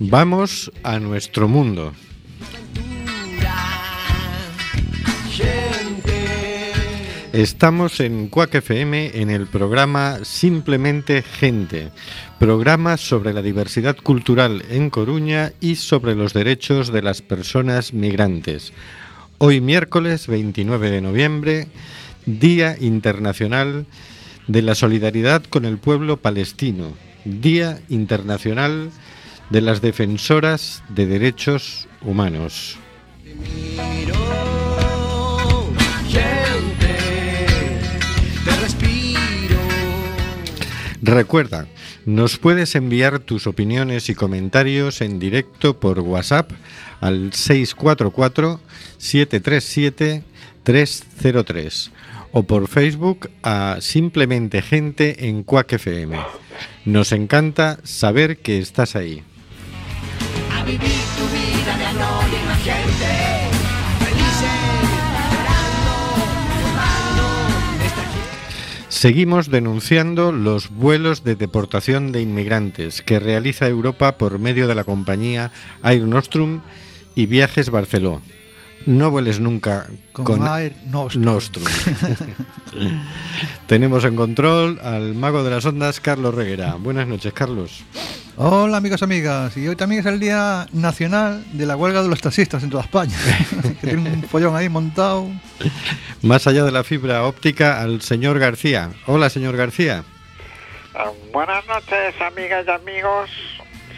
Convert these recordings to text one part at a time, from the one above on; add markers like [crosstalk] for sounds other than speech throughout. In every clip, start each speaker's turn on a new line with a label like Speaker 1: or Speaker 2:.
Speaker 1: Vamos a nuestro mundo. Estamos en Cuac FM en el programa Simplemente Gente, programa sobre la diversidad cultural en Coruña y sobre los derechos de las personas migrantes. Hoy miércoles 29 de noviembre, Día Internacional de la Solidaridad con el Pueblo Palestino, Día Internacional de las Defensoras de Derechos Humanos. Recuerda, nos puedes enviar tus opiniones y comentarios en directo por WhatsApp al 644-737-303 o por Facebook a Simplemente Gente en Cuac FM. Nos encanta saber que estás ahí.
Speaker 2: A vivir tu vida de anónima gente.
Speaker 1: Seguimos denunciando los vuelos de deportación de inmigrantes que realiza Europa por medio de la compañía Air Nostrum y Viajes Barceló. No vueles nunca
Speaker 3: Con,
Speaker 1: con,
Speaker 3: Air Nostrum.
Speaker 1: Nostrum. Tenemos en control al mago de las ondas, Carlos Reguera. Buenas noches, Carlos.
Speaker 3: Hola amigos y amigas, y hoy también es el Día Nacional de la Huelga de los Taxistas en toda España, [laughs] que tiene un follón ahí montado.
Speaker 1: Más allá de la fibra óptica, al señor García. Hola, señor García.
Speaker 4: Ah, Buenas noches, amigas y amigos.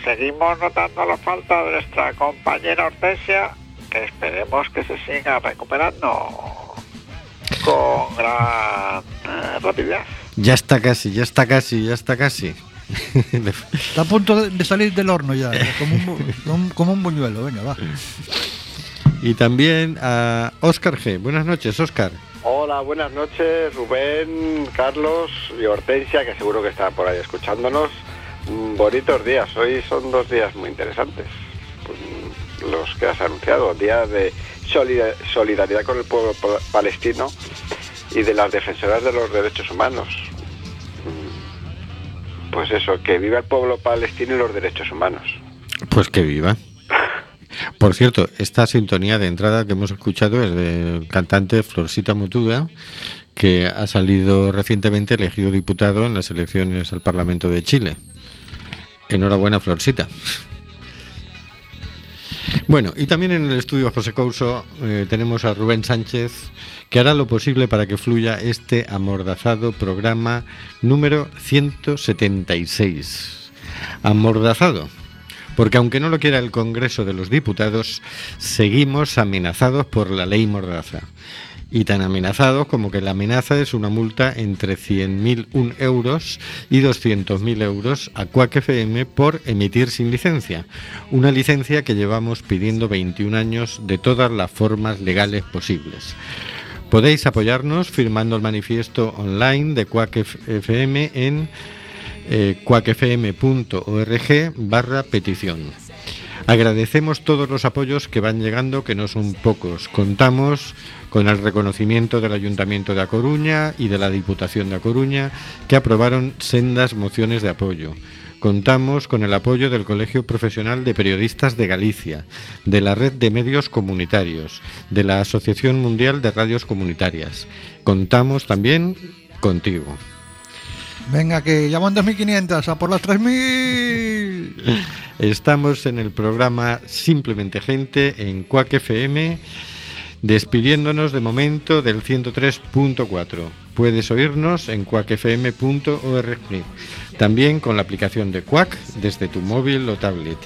Speaker 4: Seguimos notando la falta de nuestra compañera Hortensia, que esperemos que se siga recuperando con gran eh, rapidez.
Speaker 1: Ya está casi, ya está casi, ya está casi. [laughs]
Speaker 3: Está a punto de, salir del horno ya, [laughs] como un, bu- como un- como un buñuelo, venga, va.
Speaker 1: y también a Óscar G. Buenas noches, Óscar.
Speaker 5: Hola, buenas noches, Rubén, Carlos y Hortensia, que seguro que están por ahí escuchándonos. Mm, Bonitos días, hoy son dos días muy interesantes, mm, los que has anunciado, día de solida- solidaridad con el pueblo pa- palestino y de las defensoras de los derechos humanos. Mm, Pues eso, que viva el pueblo palestino y los derechos humanos.
Speaker 1: Pues que viva. [laughs] Por cierto, esta sintonía de entrada que hemos escuchado es del cantante Florcita Mutuda, que ha salido recientemente elegido diputado en las elecciones al Parlamento de Chile. Enhorabuena, Florcita. Bueno, y también en el estudio José Couso eh, tenemos a Rubén Sánchez, que hará lo posible para que fluya este amordazado programa número 176. Amordazado, porque aunque no lo quiera el Congreso de los Diputados, seguimos amenazados por la ley Mordaza. Y tan amenazados como que la amenaza es una multa entre 100.001 euros y 200.000 euros a Quack FM por emitir sin licencia. Una licencia que llevamos pidiendo 21 años de todas las formas legales posibles. Podéis apoyarnos firmando el manifiesto online de Quack FM en eh, cuacfm.org barra petición. Agradecemos todos los apoyos que van llegando, que no son pocos. Contamos con el reconocimiento del Ayuntamiento de A Coruña y de la Diputación de A Coruña, que aprobaron sendas mociones de apoyo. Contamos con el apoyo del Colegio Profesional de Periodistas de Galicia, de la Red de Medios Comunitarios, de la Asociación Mundial de Radios Comunitarias. Contamos también contigo.
Speaker 3: Venga, que ya van 2.500, a por las 3.000.
Speaker 1: Estamos en el programa Simplemente Gente en Cuac FM, despidiéndonos de momento del 103.4. Puedes oírnos en cuacfm.org, también con la aplicación de Quack desde tu móvil o tablet.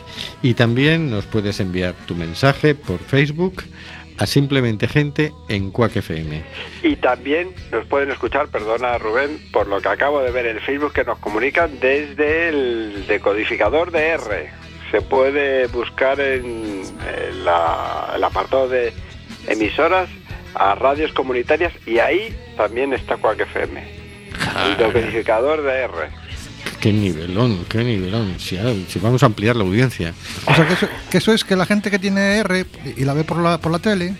Speaker 1: Y también nos puedes enviar tu mensaje por Facebook a Simplemente Gente en Quack FM.
Speaker 5: Y también nos pueden escuchar, perdona Rubén, por lo que acabo de ver en Facebook que nos comunican desde el decodificador de R. Se puede buscar en el, la- el apartado de emisoras a radios comunitarias y ahí también está Quack FM. El decodificador de R.
Speaker 1: Qué nivelón, qué nivelón. Si, si vamos a ampliar la audiencia.
Speaker 3: O sea, que eso, que eso es que la gente que tiene R y la ve por la, por la tele,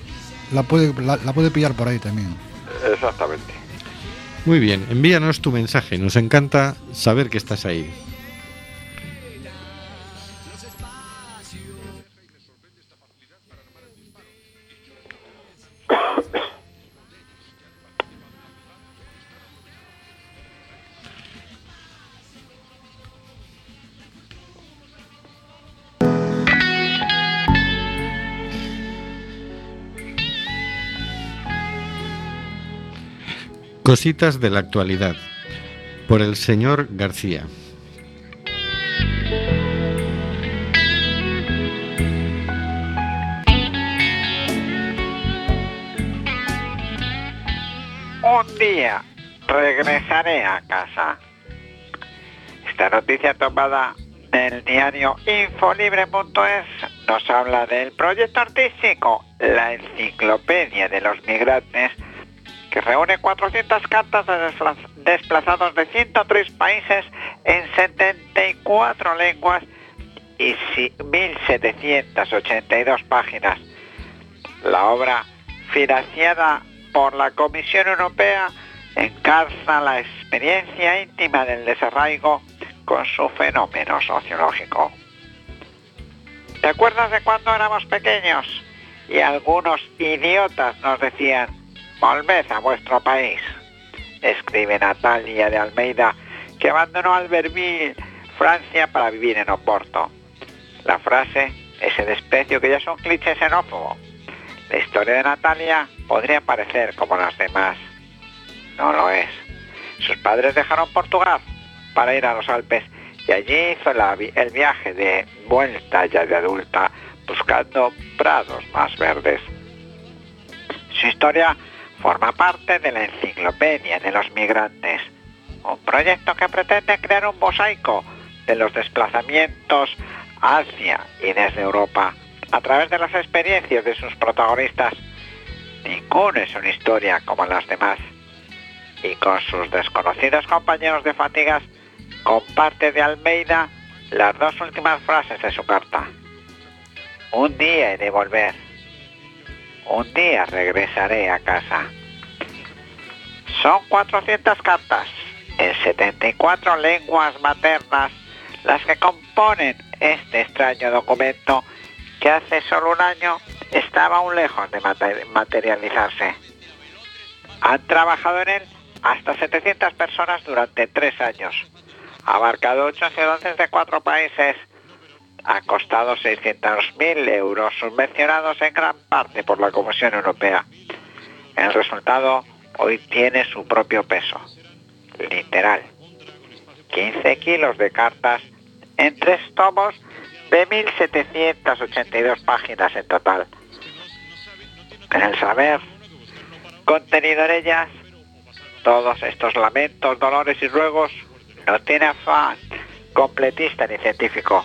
Speaker 3: la puede, la, la puede pillar por ahí también.
Speaker 5: Exactamente.
Speaker 1: Muy bien, envíanos tu mensaje. Nos encanta saber que estás ahí. Cositas de la actualidad. Por el señor García.
Speaker 4: Un día regresaré a casa. Esta noticia tomada del diario Infolibre.es nos habla del proyecto artístico La Enciclopedia de los Migrantes que reúne 400 cartas de desplaz- desplazados de 103 países en 74 lenguas y si- 1.782 páginas. La obra, financiada por la Comisión Europea, encarza la experiencia íntima del desarraigo con su fenómeno sociológico. ¿Te acuerdas de cuando éramos pequeños? Y algunos idiotas nos decían, volved a vuestro país. Escribe Natalia de Almeida, que abandonó Albertville, Francia, para vivir en Oporto. La frase, ese desprecio que ya es un cliché xenófobo. La historia de Natalia podría parecer como las demás. No lo es. Sus padres dejaron Portugal para ir a los Alpes y allí hizo el viaje de vuelta ya de adulta buscando prados más verdes. Su historia forma parte de la enciclopedia de los migrantes, un proyecto que pretende crear un mosaico de los desplazamientos hacia y desde Europa a través de las experiencias de sus protagonistas. Ninguno es una historia como las demás. Y con sus desconocidos compañeros de fatigas, comparte de Almeida las dos últimas frases de su carta. Un día he de volver. Un día regresaré a casa. Son 400 cartas en 74 lenguas maternas las que componen este extraño documento que hace solo un año estaba aún lejos de mate- materializarse. Han trabajado en él hasta 700 personas durante tres años. Abarcado ocho ciudades de cuatro países. Ha costado 600.000 euros, subvencionados en gran parte por la Comisión Europea. El resultado hoy tiene su propio peso. Literal. 15 kilos de cartas en tres tomos de 1.782 páginas en total. El saber contenido en ellas, todos estos lamentos, dolores y ruegos no tiene afán completista ni científico.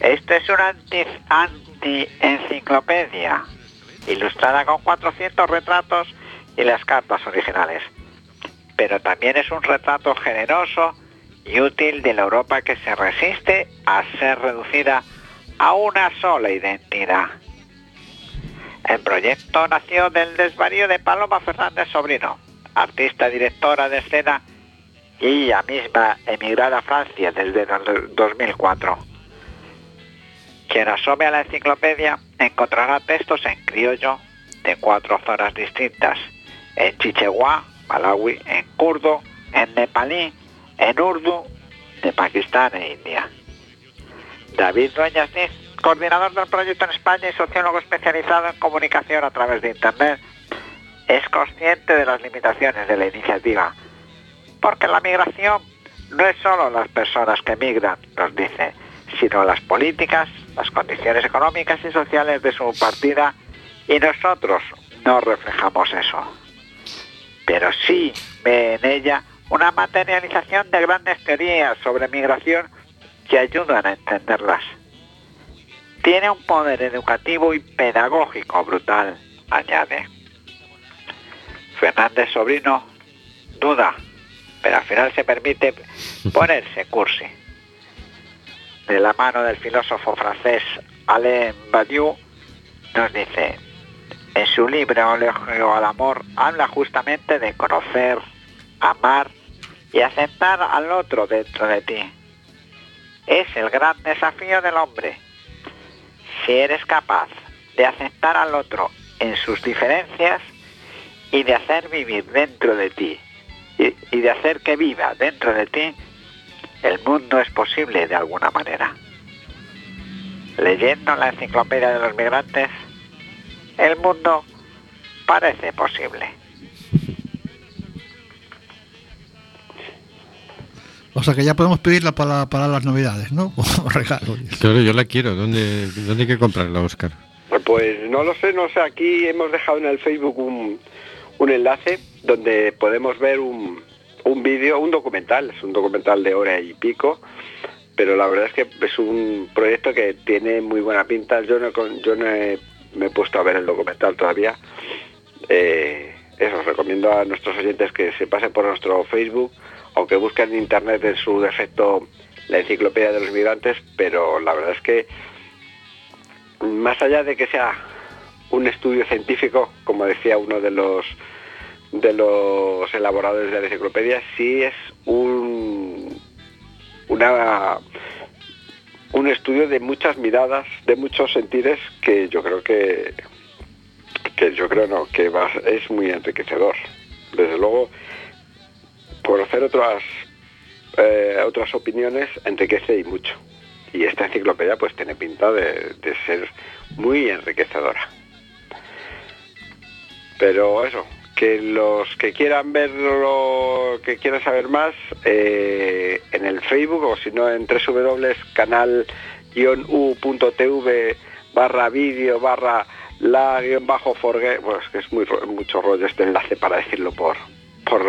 Speaker 4: Esto es una anti- anti-enciclopedia, ilustrada con 400 retratos y las cartas originales. Pero también es un retrato generoso y útil de la Europa que se resiste a ser reducida a una sola identidad. El proyecto nació del desvarío de Paloma Fernández Sobrino, artista directora de escena y ella misma emigrada a Francia desde el 2004. Quien asome a la enciclopedia encontrará textos en criollo de cuatro zonas distintas, en chichewa, Malawi, en kurdo, en nepalí, en urdu, de Pakistán e India. David Dueñas coordinador del proyecto en España y sociólogo especializado en comunicación a través de Internet, es consciente de las limitaciones de la iniciativa, porque la migración no es solo las personas que migran, nos dice, sino las políticas, las condiciones económicas y sociales de su partida, y nosotros no reflejamos eso. Pero sí ve en ella una materialización de grandes teorías sobre migración que ayudan a entenderlas. Tiene un poder educativo y pedagógico brutal, añade. Fernández Sobrino duda pero al final se permite ponerse cursi. De la mano del filósofo francés Alain Badiou, nos dice, en su libro Elogio al Amor, habla justamente de conocer, amar y aceptar al otro dentro de ti. Es el gran desafío del hombre. Si eres capaz de aceptar al otro en sus diferencias y de hacer vivir dentro de ti y, y de hacer que viva dentro de ti, el mundo es posible de alguna manera. Leyendo la enciclopedia de los migrantes, el mundo parece posible.
Speaker 3: O sea que ya podemos pedirla para, para las navidades, ¿no? [laughs] Regalo.
Speaker 1: Claro, yo la quiero. ¿Dónde, dónde hay que comprarla, Oscar?
Speaker 5: Pues no lo sé, no sé. Aquí hemos dejado en el Facebook un, un enlace donde podemos ver un, un vídeo, un documental. Es un documental de hora y pico, pero la verdad es que es un proyecto que tiene muy buena pinta. Yo no, yo no me he puesto a ver el documental todavía. Eh, eso, os recomiendo a nuestros oyentes que se pasen por nuestro Facebook, aunque busquen en internet en su defecto la enciclopedia de los migrantes, pero la verdad es que más allá de que sea un estudio científico, como decía uno de los de los elaboradores de la enciclopedia, sí es un una un estudio de muchas miradas, de muchos sentires que yo creo que que yo creo no, que va- es muy enriquecedor. Desde luego, conocer otras eh, otras opiniones enriquece y mucho. Y esta enciclopedia pues tiene pinta de, de ser muy enriquecedora. Pero eso, que los que quieran verlo, que quieran saber más, eh, en el Facebook o si no en www.canal-u.tv barra vídeo barra la guion bajo forge, pues que es muy mucho rollo este enlace para decirlo por, por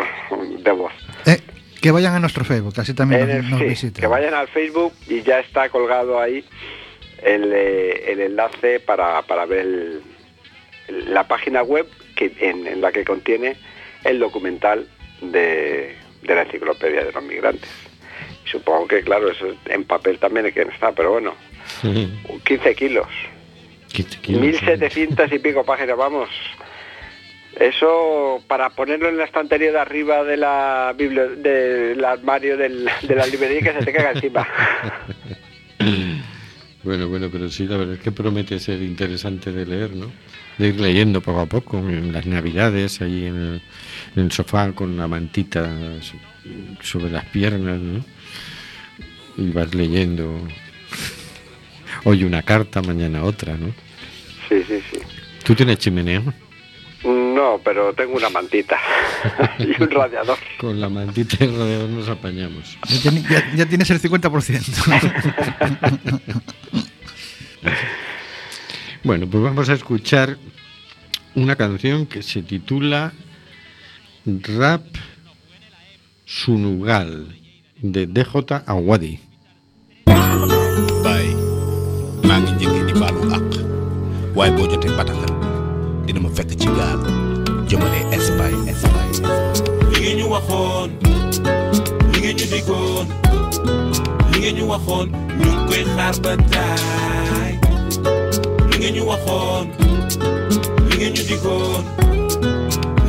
Speaker 5: de voz.
Speaker 3: Eh, que vayan a nuestro Facebook, así también
Speaker 5: En
Speaker 3: nos,
Speaker 5: el-
Speaker 3: nos
Speaker 5: sí,
Speaker 3: visiten.
Speaker 5: que vayan al Facebook y ya está colgado ahí el, eh, el enlace para, para ver el- la página web que, en, en la que contiene el documental de, de la enciclopedia de los migrantes. Supongo que, claro, eso en papel también es que está, pero bueno, 15 kilos,
Speaker 1: 15 kilos,
Speaker 5: 1700 y pico páginas, vamos. Eso para ponerlo en la estantería de arriba de la del armario del- de la librería que se te caiga encima. [laughs]
Speaker 1: Bueno, bueno, pero sí, la verdad es que promete ser interesante de leer, ¿no? De ir leyendo poco a poco, en las navidades, ahí en el, en el sofá con la mantita so- sobre las piernas, ¿no? Y vas leyendo. Hoy una carta, mañana otra, ¿no?
Speaker 5: Sí, sí, sí.
Speaker 1: ¿Tú tienes chimenea?
Speaker 5: No, pero tengo una mantita [laughs] y un radiador.
Speaker 1: Con la mantita y el radiador nos apañamos.
Speaker 3: Ya- ya tienes el 50%. [laughs]
Speaker 1: Bueno, pues vamos a escuchar una canción que se titula Rap Sunugal de DJ Awadi.
Speaker 6: Ngeen ñu waxoon li ngeen ñu diggoon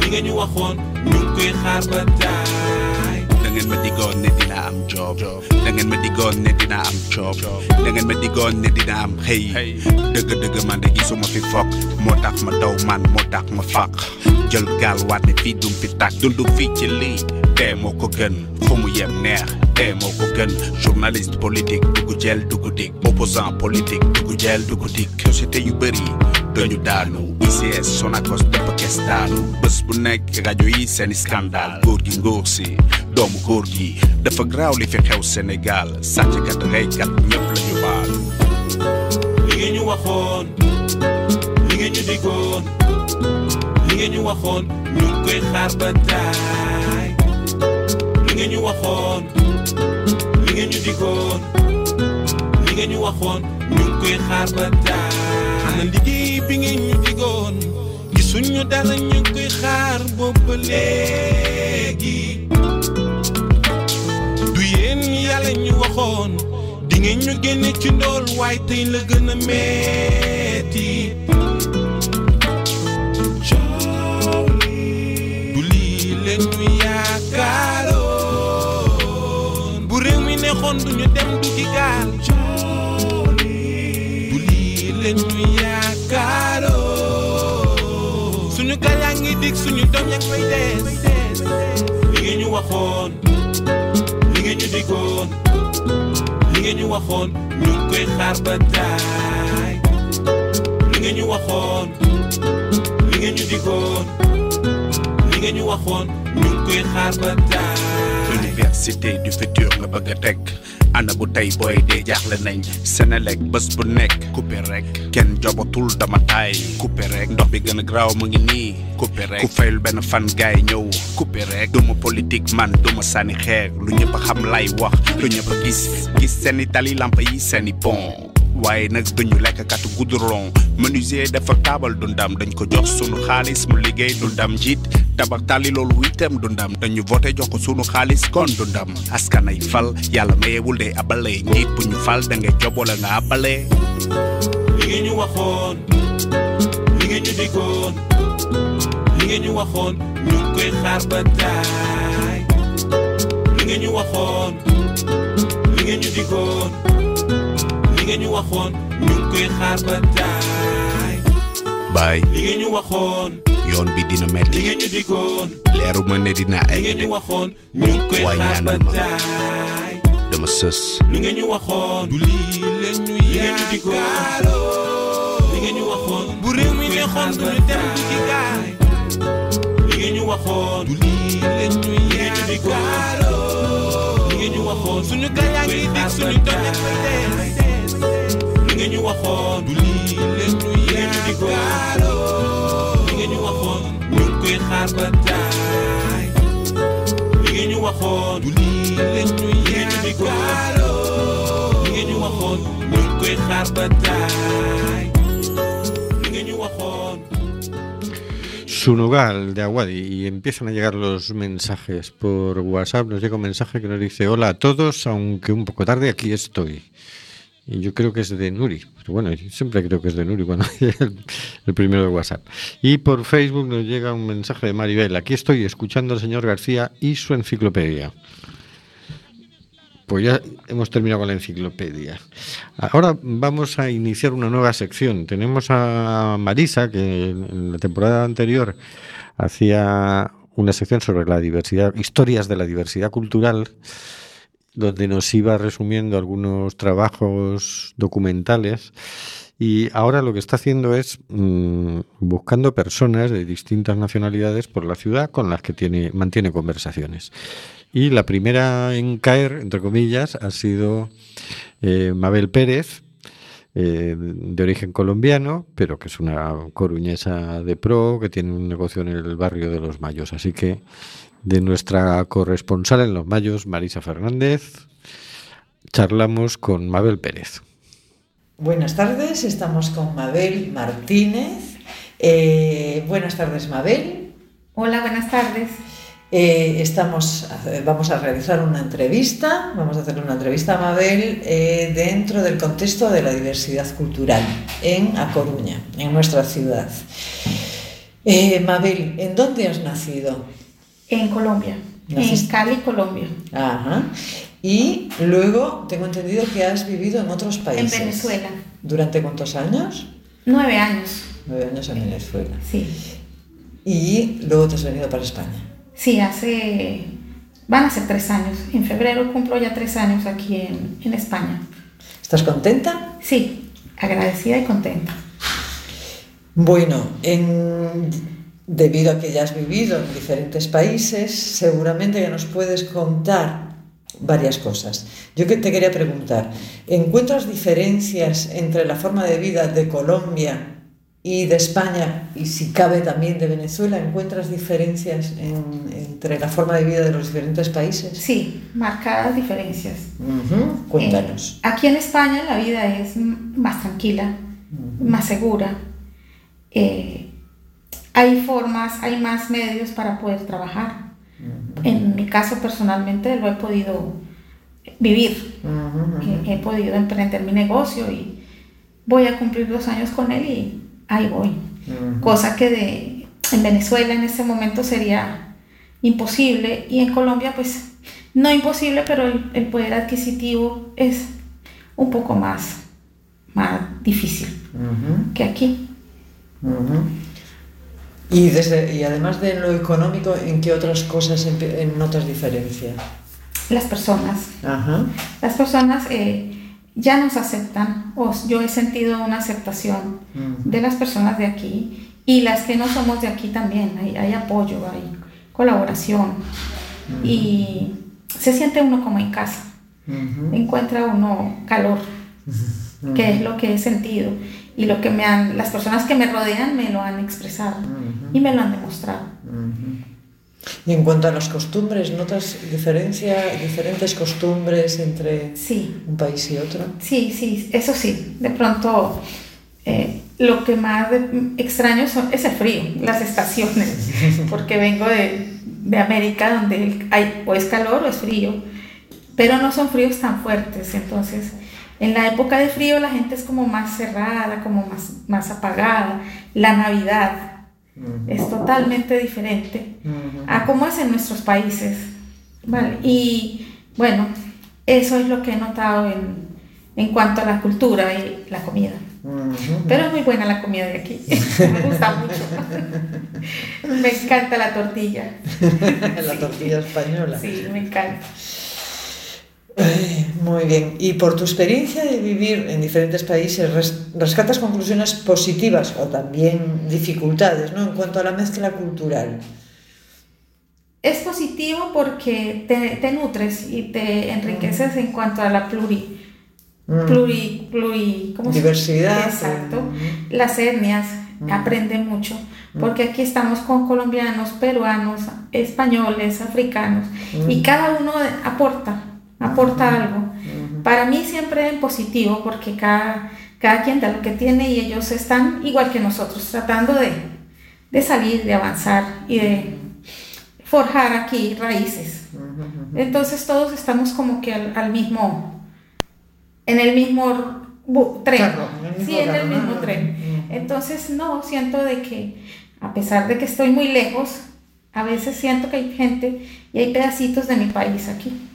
Speaker 6: li ngeen ñu waxoon ñu ngi koy xaar ba taay
Speaker 7: da ngeen ma diggoon ne dina am job da ngeen ma diggoon ne dina am job da ngeen ma diggoon ne dina am xëy. Dëgg dëgg man de gisuma fi fokk moo tax ma daw man moo tax ma faq jël gaal waat ne fii dum fi tàkk dundu fii ci lii dee moo ko gën fu mu yem neex gën journaliste politique dugg jël dugg dik opposant politique dugg jël dugg dik société yu bëri dañu ICS Sonacos dëpp kes daanu. Bés bu nekk rajo yi seeni scandale. Góor gi ngóor si doomu dafa Sénégal. Sàcckat reykat ñëpp la ñu baal
Speaker 6: li ngeen ñu digoon li nga ñu waxoon ñu ngi koy xaar ba daa ana bi ngeen ñu digoon gisuñu dara ñu ngi koy xaar boobu léegi. Du yàlla ñu waxoon di ngeen ñu génne ci ndool waaye tey la gën a metti. Réew mi neexoon du ñu dem du gi gaal. Du lii leen ñu yaakaaroon suñu gaal ngi dig suñu doom yaa fay des. Li ngeen ñu waxoon li ngeen ñu digoon li ngeen ñu waxoon ñu koy waxoon waxoon
Speaker 7: université du futur nga bëgg a ana bu tey booy nañ. Senelec bés bu nekk. Coupé rek. Kenn jobatul dama taay. Coupé rek. Ndox bi gën a graaw mu ngi fan gaay ñëw. Coupé rek. Duma politique man duma xeer. Lu ñëpp xam lay wax. Lu ñëpp gis waaye nag duñu lekk katu goudron. Menuisier dafa taabal dundam dañ ko jox sunu xaalis mu liggéey dundam njiit tabax tali loolu itam dundam dañu voté jox ko sunu xaalis kon dundam askan ay fal yàlla mayewul day abale. Njiit bu ñu fal da ngay job wala nga abale.
Speaker 6: Li ngeen ñu waxoon li ngeen ñu digoon li ngeen ñu waxoon ñu ngi koy xaar ba taay li ngeen ñu waxoon li ngeen ñu digoon li ngeen ñu waxoon ñu ngi koy xaar ba taay
Speaker 7: baay
Speaker 6: li ngeen ñu waxoon
Speaker 7: yoon bi dina
Speaker 6: li
Speaker 7: metti
Speaker 6: ngeen ñu digoon
Speaker 7: leeru ma ne dina
Speaker 6: li
Speaker 7: egg
Speaker 6: ñu waxoon ñu ngi koy xaar ba
Speaker 7: ñaanal
Speaker 6: taay
Speaker 7: dama sës.
Speaker 6: Li ngeen ñu waxoon du lii leen ñu yaakaar li ngeen ñu waxoon bu réew mi neexoon du ñu dem du gi gaay li ngeen ñu waxoon du lii leen ñu yaakaar li ngeen ñu waxoon suñu gaay yaa ngi dig suñu doom yaa fay des waxoon
Speaker 1: Sunugal de Aguadi y empiezan a llegar los mensajes por WhatsApp. Nos llega un mensaje que nos dice: Hola a todos, aunque un poco tarde, aquí estoy. Y yo creo que es de Nuri. Pero bueno, yo siempre creo que es de Nuri cuando [laughs] el, el primero de WhatsApp. Y por Facebook nos llega un mensaje de Maribel: Aquí estoy escuchando al señor García y su enciclopedia. Pues ya hemos terminado con la enciclopedia. Ahora vamos a iniciar una nueva sección. Tenemos a Marisa, que en la temporada anterior hacía una sección sobre la diversidad, historias de la diversidad cultural, donde nos iba resumiendo algunos trabajos documentales. Y ahora lo que está haciendo es mm, buscando personas de distintas nacionalidades por la ciudad con las que tiene, mantiene conversaciones. Y la primera en caer, entre comillas, ha sido eh, Mabel Pérez, eh, de origen colombiano, pero que es una coruñesa de pro, que tiene un negocio en el barrio de Los Mayos. Así que de nuestra corresponsal en Los Mayos, Marisa Fernández, charlamos con Mabel Pérez.
Speaker 8: Buenas tardes, estamos con Mabel Martínez. Eh, buenas tardes, Mabel.
Speaker 9: Hola, buenas tardes.
Speaker 8: Eh, estamos, vamos a realizar una entrevista, vamos a hacer una entrevista a Mabel eh, dentro del contexto de la diversidad cultural en A Coruña, en nuestra ciudad. Eh, Mabel, ¿en dónde has nacido?
Speaker 9: En Colombia, en Cali, Colombia.
Speaker 8: Ajá. Y luego tengo entendido que has vivido en otros
Speaker 9: En
Speaker 8: países.
Speaker 9: Venezuela.
Speaker 8: ¿Durante cuántos años?
Speaker 9: Nueve años,
Speaker 8: Nueve años en Venezuela.
Speaker 9: sí.
Speaker 8: Y luego te has venido para España.
Speaker 9: Sí, hace... Van a ser tres años. En febrero cumplo ya tres años aquí en, en España.
Speaker 8: ¿Estás contenta?
Speaker 9: Sí, agradecida y contenta.
Speaker 8: Bueno, en- debido a que ya has vivido en diferentes países, seguramente que nos puedes contar varias cosas. Yo que te quería preguntar, ¿encuentras diferencias entre la forma de vida de Colombia y de España y si cabe también de Venezuela? ¿Encuentras diferencias en- entre la forma de vida de los diferentes países?
Speaker 9: Sí, marcadas diferencias.
Speaker 8: Cuéntanos.
Speaker 9: Eh, aquí en España la vida es más tranquila, más segura. Eh, hay formas, hay más medios para poder trabajar. En mi caso personalmente lo he podido vivir. He, he podido emprender mi negocio y voy a cumplir dos años con él y ahí voy.
Speaker 8: Ujú.
Speaker 9: Cosa que de, en Venezuela en este momento sería imposible y en Colombia pues no imposible, pero el, el poder adquisitivo es un poco más, más difícil que aquí.
Speaker 8: Y, desde, y además de lo económico, ¿en qué otras cosas en notas diferencia?
Speaker 9: Las personas,
Speaker 8: Ajá.
Speaker 9: las personas eh, ya nos aceptan, o yo he sentido una aceptación
Speaker 8: Ujú.
Speaker 9: de las personas de aquí y las que no somos de aquí también, hay, hay apoyo, hay colaboración y se siente uno como en casa,
Speaker 8: Ujú.
Speaker 9: encuentra uno calor, que es lo que he sentido y lo que me han, las personas que me rodean me lo han expresado y me lo han demostrado.
Speaker 8: Y en cuanto a las costumbres, ¿notas diferencia, diferentes costumbres entre
Speaker 9: Sí,
Speaker 8: un país y otro?
Speaker 9: sí, sí, eso sí, de pronto eh, lo que más extraño son, es el frío, las estaciones, [laughs] porque vengo de, de América donde hay, o es calor o es frío, pero no son fríos tan fuertes, entonces en la época de frío la gente es como más cerrada, como más, más apagada, la Navidad es totalmente diferente a cómo es en nuestros países, ¿vale? Y bueno, eso es lo que he notado en, en cuanto a la cultura y la comida. Pero es muy buena la comida de aquí. [laughs] Me gusta mucho. [laughs] Me encanta la tortilla.
Speaker 8: la tortilla española.
Speaker 9: Sí, me encanta.
Speaker 8: Ay, Muy bien. Y por tu experiencia de vivir en diferentes países, res- rescatas conclusiones positivas o también dificultades ¿no? en cuanto a la mezcla cultural.
Speaker 9: Es positivo porque te, te nutres y te enriqueces en cuanto a la pluri,
Speaker 8: Mm.
Speaker 9: pluri, pluri, ¿cómo se-
Speaker 8: Diversidad.
Speaker 9: Exacto.
Speaker 8: Mm.
Speaker 9: Las etnias, aprende mucho, porque aquí estamos con colombianos, peruanos, españoles, africanos, y cada uno aporta, aporta algo. Para mí siempre en positivo, porque cada, cada quien da lo que tiene y ellos están igual que nosotros, tratando de, de salir, de avanzar y de forjar aquí raíces. Entonces todos estamos como que al, al mismo, en el mismo tren.
Speaker 8: Carro, en el mismo
Speaker 9: sí, en el mismo tren. Entonces no, siento de que a pesar de que estoy muy lejos, a veces siento que hay gente y hay pedacitos de mi país aquí.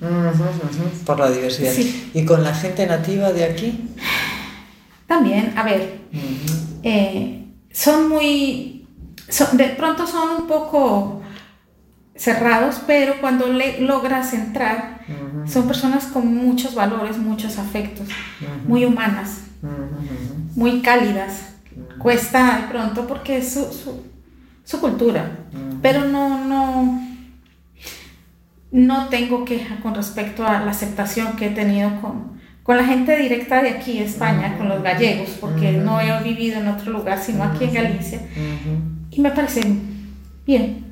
Speaker 8: Por la diversidad.
Speaker 9: Sí.
Speaker 8: ¿Y con la gente nativa de aquí?
Speaker 9: También, a ver, eh, son muy, son- de pronto son un poco cerrados, pero cuando le, logras entrar, son personas con muchos valores, muchos afectos, muy humanas, muy cálidas. Cuesta de pronto porque es su, su, su cultura, pero no, no, no tengo queja con respecto a la aceptación que he tenido con, con la gente directa de aquí, España, con los gallegos, porque no he vivido en otro lugar, sino aquí en Galicia, y me parece bien.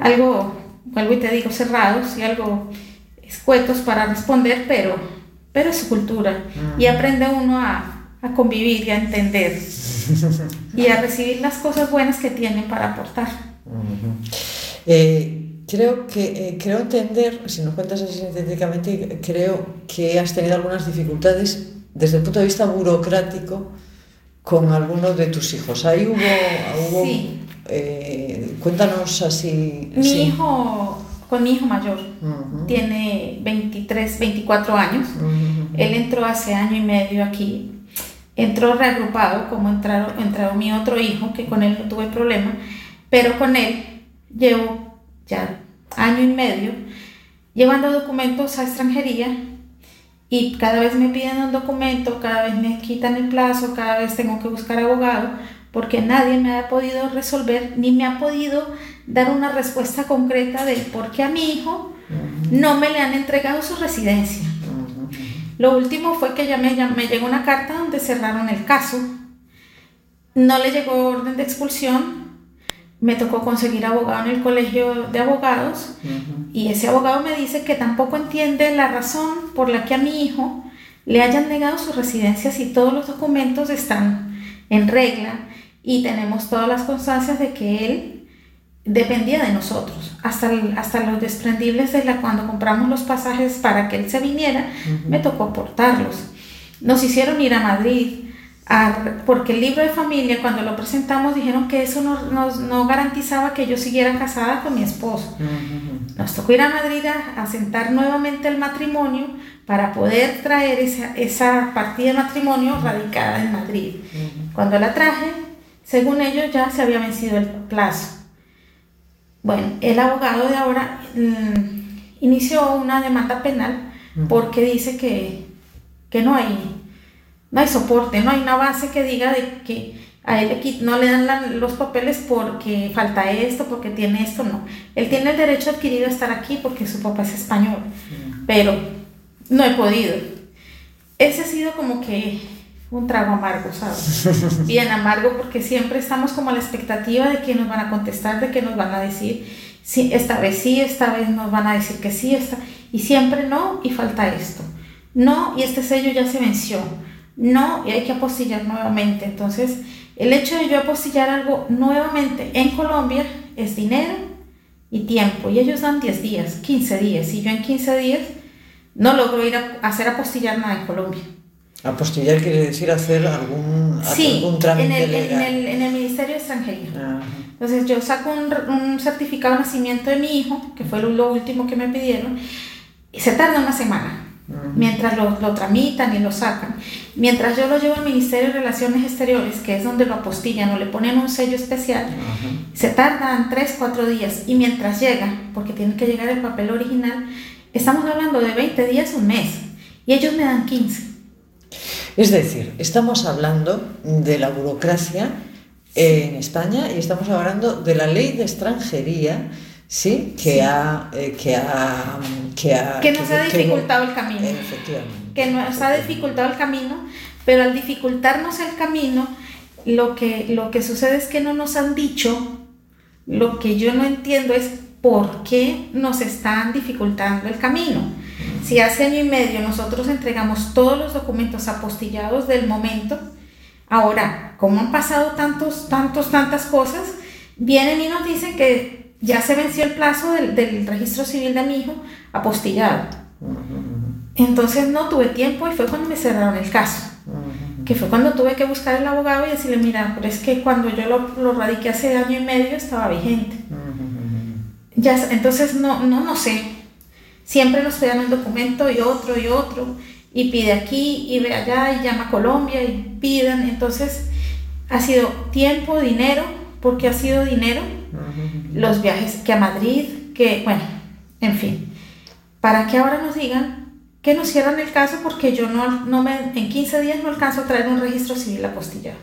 Speaker 9: Algo, vuelvo y te digo, cerrados y algo escuetos para responder, pero, pero es su cultura, y aprende uno a, a convivir y a entender, [laughs] y a recibir las cosas buenas que tienen para aportar.
Speaker 8: Eh, creo que eh, creo entender, si nos cuentas así sintéticamente, creo que has tenido algunas dificultades desde el punto de vista burocrático con algunos de tus hijos. Ahí hubo, hubo
Speaker 9: Sí.
Speaker 8: eh, cuéntanos así.
Speaker 9: Mi
Speaker 8: sí.
Speaker 9: hijo, con mi hijo mayor, tiene 23, 24 años. Él entró hace año y medio aquí. Entró reagrupado como entraron, entró mi otro hijo, que con él no tuve problema, pero con él llevo ya año y medio llevando documentos a extranjería y cada vez me piden un documento, cada vez me quitan el plazo, cada vez tengo que buscar abogado, porque nadie me ha podido resolver ni me ha podido dar una respuesta concreta de por qué a mi hijo no me le han entregado su residencia. Lo último fue que ya me, ya me llegó una carta donde cerraron el caso. No le llegó orden de expulsión. Me tocó conseguir abogado en el colegio de abogados. Y ese abogado me dice que tampoco entiende la razón por la que a mi hijo le hayan negado su residencia si todos los documentos están en regla y tenemos todas las constancias de que él dependía de nosotros. Hasta, hasta los desprendibles de la cuando compramos los pasajes para que él se viniera, me tocó aportarlos. Nos hicieron ir a Madrid, a- porque el libro de familia, cuando lo presentamos, dijeron que eso no, nos- no garantizaba que yo siguiera casada con mi esposo. Nos tocó ir a Madrid a, a sentar nuevamente el matrimonio para poder traer esa, esa partida de matrimonio radicada en Madrid. Cuando la traje, según ellos ya se había vencido el plazo. Bueno, el abogado de ahora mm, inició una demanda penal porque dice que, que no hay no hay soporte, no hay una base que diga de que a él no le dan la- los papeles porque falta esto, porque tiene esto, no. Él tiene el derecho adquirido a estar aquí porque su papá es español, pero no he podido. Ese ha sido como que un trago amargo, ¿sabes? [laughs] Bien amargo porque siempre estamos como a la expectativa de que nos van a contestar, de que nos van a decir, sí, esta vez sí, esta vez nos van a decir que sí, esta, y siempre no, y falta esto. No, y este sello ya se venció. No, y hay que apostillar nuevamente. Entonces, el hecho de yo apostillar algo nuevamente en Colombia es dinero y tiempo. Y ellos dan 10 días, 15 días. Y yo en 15 días no logro ir a hacer apostillar nada en Colombia.
Speaker 8: Apostillar quiere decir hacer algún,
Speaker 9: Sí,
Speaker 8: algún trámite
Speaker 9: en el, en,
Speaker 8: legal.
Speaker 9: el, en el Ministerio de Extranjería.
Speaker 8: Ajá.
Speaker 9: Entonces yo saco un, un certificado de nacimiento de mi hijo, que fue lo, último que me pidieron, y se tarda una semana mientras lo, lo tramitan y lo sacan. Mientras yo lo llevo al Ministerio de Relaciones Exteriores, que es donde lo apostillan o le ponen un sello especial, se tardan 3, 4 días y mientras llega, porque tiene que llegar el papel original, estamos hablando de 20 días, un mes, y ellos me dan 15.
Speaker 8: Es decir, estamos hablando de la burocracia en España y estamos hablando de la ley de extranjería, ¿sí? Que ha... eh, que, ha que, ha-
Speaker 9: Que nos ha
Speaker 8: que-
Speaker 9: dificultado el camino.
Speaker 8: Efectivamente.
Speaker 9: que nos ha dificultado el camino, pero al dificultarnos el camino, lo que, lo que sucede es que no nos han dicho, lo que yo no entiendo es por qué nos están dificultando el camino. Si hace año y medio nosotros entregamos todos los documentos apostillados del momento, ahora, como han pasado tantos, tantos, tantas cosas, vienen y nos dicen que ya se venció el plazo del, del registro civil de mi hijo apostillado. Entonces no tuve tiempo y fue cuando me cerraron el caso. Que fue cuando tuve que buscar el abogado y decirle, mira, pero es que cuando yo lo, lo radiqué hace año y medio estaba vigente. Ya, entonces no, no, no sé. Siempre nos pedan un documento y otro y otro. Y pide aquí y ve allá y llama a Colombia y pidan. Entonces ha sido tiempo, dinero, porque ha sido dinero. Los viajes que a Madrid, que bueno, en fin. Para que ahora nos digan que nos cierran el caso porque yo no, no me, en 15 días no alcanzo a traer un registro civil apostillado.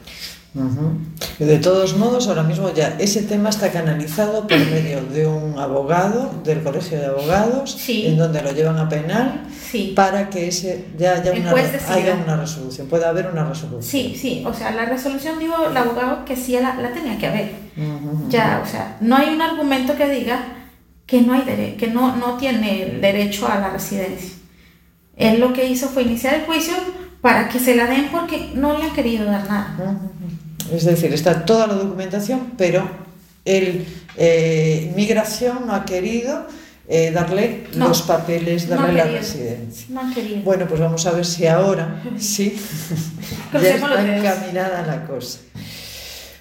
Speaker 8: De todos modos, ahora mismo ya ese tema está canalizado por [clears throat] medio de un abogado del Colegio de Abogados,
Speaker 9: Sí.
Speaker 8: en donde lo llevan a penal
Speaker 9: Sí.
Speaker 8: para que ese ya haya una, haya una resolución, pueda haber una resolución.
Speaker 9: Sí, sí, o sea, la resolución dijo el abogado que sí la, la tenía que haber. Ya, o sea, no hay un argumento que diga que no hay que no, no tiene derecho a la residencia. Él lo que hizo fue iniciar el juicio para que se la den porque no le han querido dar nada.
Speaker 8: Es decir, está toda la documentación, pero el eh, migración no ha querido eh, darle
Speaker 9: No,
Speaker 8: los papeles, darle la
Speaker 9: querido.
Speaker 8: residencia.
Speaker 9: No.
Speaker 8: Bueno, pues vamos a ver si ahora [laughs] sí [laughs] ya está encaminada la cosa.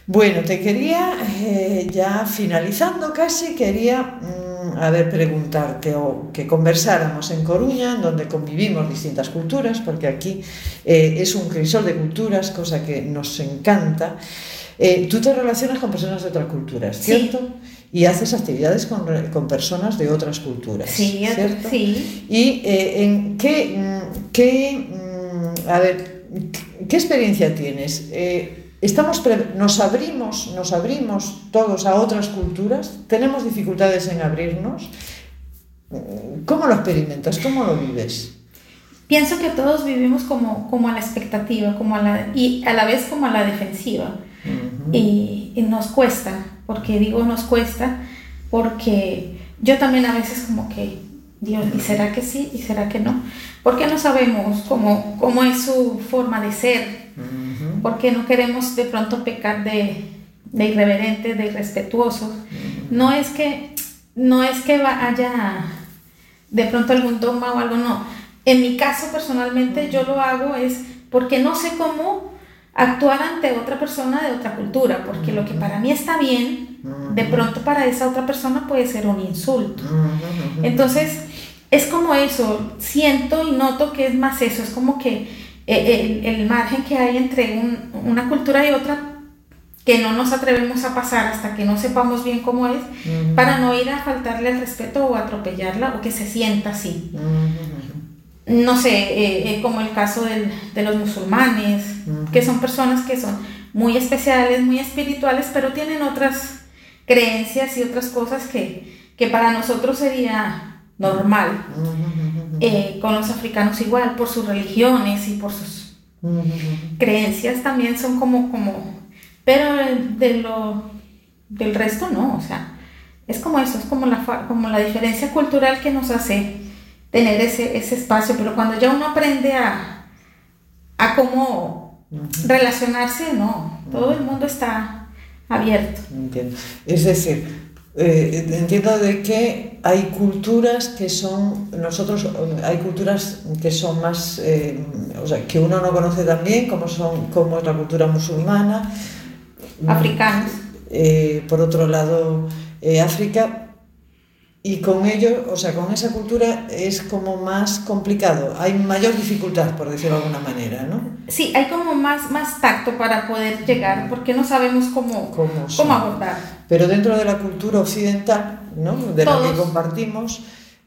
Speaker 8: Bueno, te quería, eh, ya finalizando casi, quería, a ver, preguntarte o que conversáramos en Coruña, en donde convivimos distintas culturas, porque aquí eh, es un crisol de culturas, cosa que nos encanta. Eh, tú te relacionas con personas de otras culturas,
Speaker 9: Sí.
Speaker 8: ¿cierto? Y haces actividades con, con personas de otras culturas,
Speaker 9: Sí,
Speaker 8: ¿cierto?
Speaker 9: sí.
Speaker 8: ¿Y eh, en qué, mm, qué, mm, a ver, qué experiencia tienes? Estamos nos abrimos, nos abrimos todos a otras culturas, tenemos dificultades en abrirnos. ¿Cómo lo experimentas? ¿Cómo lo vives?
Speaker 9: Pienso que todos vivimos como, como a la expectativa como a la, y a la vez como a la defensiva. y, y nos cuesta, porque digo nos cuesta, porque yo también a veces como que, Dios, ¿y será que sí? ¿Y será que no? Porque no sabemos cómo, cómo es su forma de ser, porque no queremos de pronto pecar de, de irreverentes, de irrespetuosos. No es que, no es que haya de pronto algún dogma o algo, no. En mi caso personalmente yo lo hago es porque no sé cómo actuar ante otra persona de otra cultura, porque lo que para mí está bien, de pronto para esa otra persona puede ser un insulto. Entonces, es como eso, siento y noto que es más eso, es como que el, el margen que hay entre un- una cultura y otra que no nos atrevemos a pasar hasta que no sepamos bien cómo es, para no ir a faltarle el respeto o atropellarla o que se sienta así. No sé, eh, eh, como el caso del- de los musulmanes, que son personas que son muy especiales, muy espirituales, pero tienen otras creencias y otras cosas que, que para nosotros sería normal. Eh, con los africanos igual, por sus religiones y por sus creencias también son como, como, pero de lo, del resto no, o sea, es como eso, es como la, como la diferencia cultural que nos hace tener ese, ese espacio, pero cuando ya uno aprende a, a cómo relacionarse, no, todo el mundo está abierto.
Speaker 8: Entiendo. Es decir, eh, entiendo de que hay culturas que son, nosotros, hay culturas que son más, eh, o sea, que uno no conoce tan bien, como, son, como es la cultura musulmana.
Speaker 9: Africanos.
Speaker 8: Eh, por otro lado, eh, África. Y con ello, o sea, con esa cultura es como más complicado, hay mayor dificultad, por decirlo de alguna manera, ¿no?
Speaker 9: Sí, hay como más, más tacto para poder llegar, porque no sabemos cómo,
Speaker 8: Cómo
Speaker 9: cómo abordar.
Speaker 8: Pero dentro de la cultura occidental, ¿no? de la que
Speaker 9: Todos.
Speaker 8: compartimos,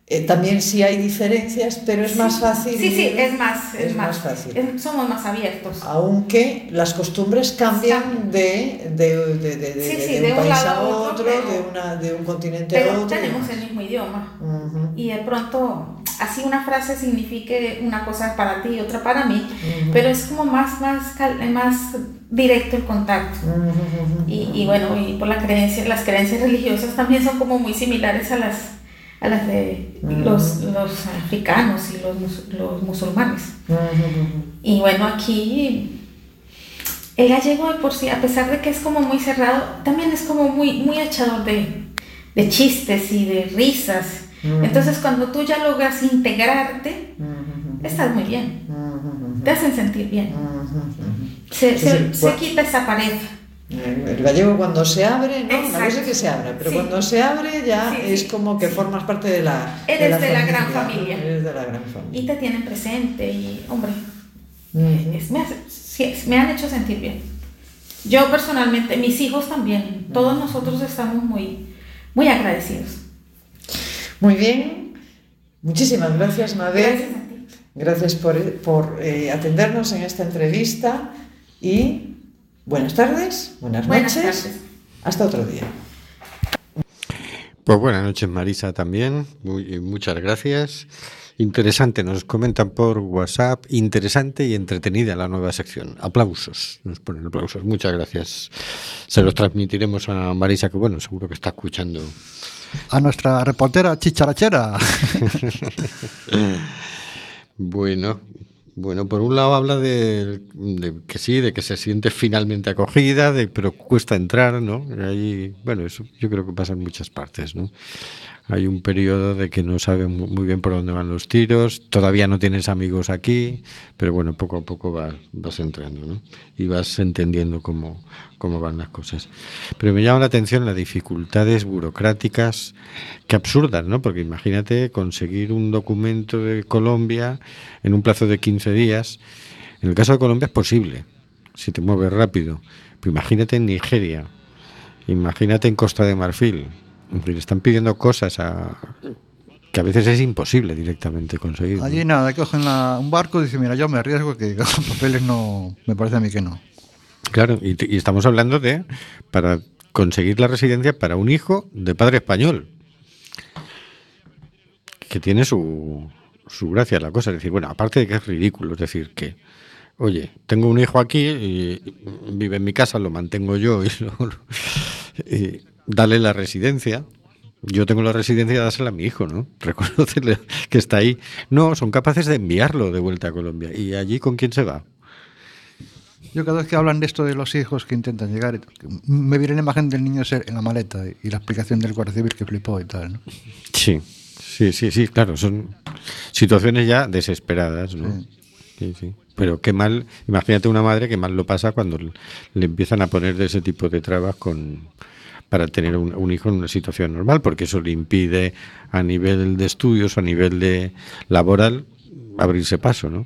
Speaker 8: eh, también sí hay diferencias, pero es más fácil.
Speaker 9: Sí, sí, es más, es,
Speaker 8: es
Speaker 9: más,
Speaker 8: más fácil.
Speaker 9: es- somos más abiertos.
Speaker 8: Aunque las costumbres cambian de, de, de, de- de-
Speaker 9: Sí, sí,
Speaker 8: de
Speaker 9: de
Speaker 8: un
Speaker 9: un
Speaker 8: país a
Speaker 9: otro,
Speaker 8: otro,
Speaker 9: pero-
Speaker 8: una, de un continente a otro.
Speaker 9: tenemos el mismo idioma. Y de pronto, así una frase signifique una cosa para ti y otra para mí, pero es como más, más, más directo el contacto. Y, y bueno, y por la creencia, las creencias religiosas también son como muy similares a las, a las de los, los africanos y los, los musulmanes. Y bueno, aquí el gallego de por sí, a pesar de que es como muy cerrado, también es como muy, muy echador de, de chistes y de risas. Entonces cuando tú ya logras integrarte,
Speaker 8: Ujú,
Speaker 9: estás muy bien,
Speaker 8: ujú, ujú,
Speaker 9: te hacen sentir bien. Se,
Speaker 8: Sí,
Speaker 9: se-
Speaker 8: sí,
Speaker 9: se quita esa pared.
Speaker 8: El el gallego cuando se abre, ¿no? Una
Speaker 9: Exacto.
Speaker 8: cosa es que se abra, pero
Speaker 9: Sí.
Speaker 8: cuando se abre ya es como que formas parte de la,
Speaker 9: Eres de la gran familia.
Speaker 8: Eres de la gran familia.
Speaker 9: Y te tienen presente y, hombre, es- me, hace- me han hecho sentir bien. Yo personalmente, mis hijos también, todos nosotros estamos muy, muy agradecidos.
Speaker 8: Muy bien. Muchísimas gracias, Mabel.
Speaker 9: Gracias
Speaker 8: por, por, eh, atendernos en esta entrevista y buenas tardes, buenas,
Speaker 9: Buenas
Speaker 8: noches.
Speaker 9: tardes.
Speaker 8: Hasta otro día.
Speaker 1: Pues buenas noches, Marisa, también. Muy- muchas gracias. Interesante, nos comentan por WhatsApp. Interesante y entretenida la nueva sección. Aplausos, nos ponen aplausos. Muchas gracias. Se los transmitiremos a Marisa, que bueno, seguro que está escuchando.
Speaker 3: A nuestra reportera chicharachera. [laughs]
Speaker 1: Bueno, bueno, por un lado habla de, de que sí, de que se siente finalmente acogida, de, pero cuesta entrar, ¿no? Ahí, bueno, eso yo creo que pasa en muchas partes, ¿no? Hay un periodo de que no saben mu- muy bien por dónde van los tiros, todavía no tienes amigos aquí, pero bueno, poco a poco vas, vas entrando, ¿no? Y vas entendiendo cómo, cómo van las cosas. Pero me llama la atención las dificultades burocráticas, que absurdas, ¿no? Porque imagínate conseguir un documento de Colombia en un plazo de 15 días. En el caso de Colombia es posible, si te mueves rápido. Pero imagínate en Nigeria, imagínate en Costa de Marfil. Fin, están pidiendo cosas a, que a veces es imposible directamente conseguir. ¿no?
Speaker 3: Allí nada, cogen la- un barco y dicen, mira, yo me arriesgo que [laughs] los papeles no, me parece a mí que no.
Speaker 1: Claro, y estamos hablando de para conseguir la residencia para un hijo de padre español. Que tiene su, su gracia la cosa. Es decir, bueno, aparte de que es ridículo, es decir, que, oye, tengo un hijo aquí y vive en mi casa, lo mantengo yo y, lo- [laughs] y dale la residencia. Yo tengo la residencia, dásela a mi hijo, ¿no? [laughs] Reconocerle que está ahí. No, son capaces de enviarlo de vuelta a Colombia. ¿Y allí con quién se va?
Speaker 3: Yo cada vez que hablan de esto de los hijos que intentan llegar, me viene la imagen del niño ser en la maleta y la explicación del guardia civil que flipó y tal, ¿no?
Speaker 1: Sí, sí, sí, sí, claro, son situaciones ya desesperadas, ¿no? Sí, sí. Pero qué mal, imagínate una madre que mal lo pasa cuando le empiezan a poner de ese tipo de trabas con para tener un, un, hijo en una situación normal, porque eso le impide a nivel de estudios, a nivel de laboral, abrirse paso, ¿no?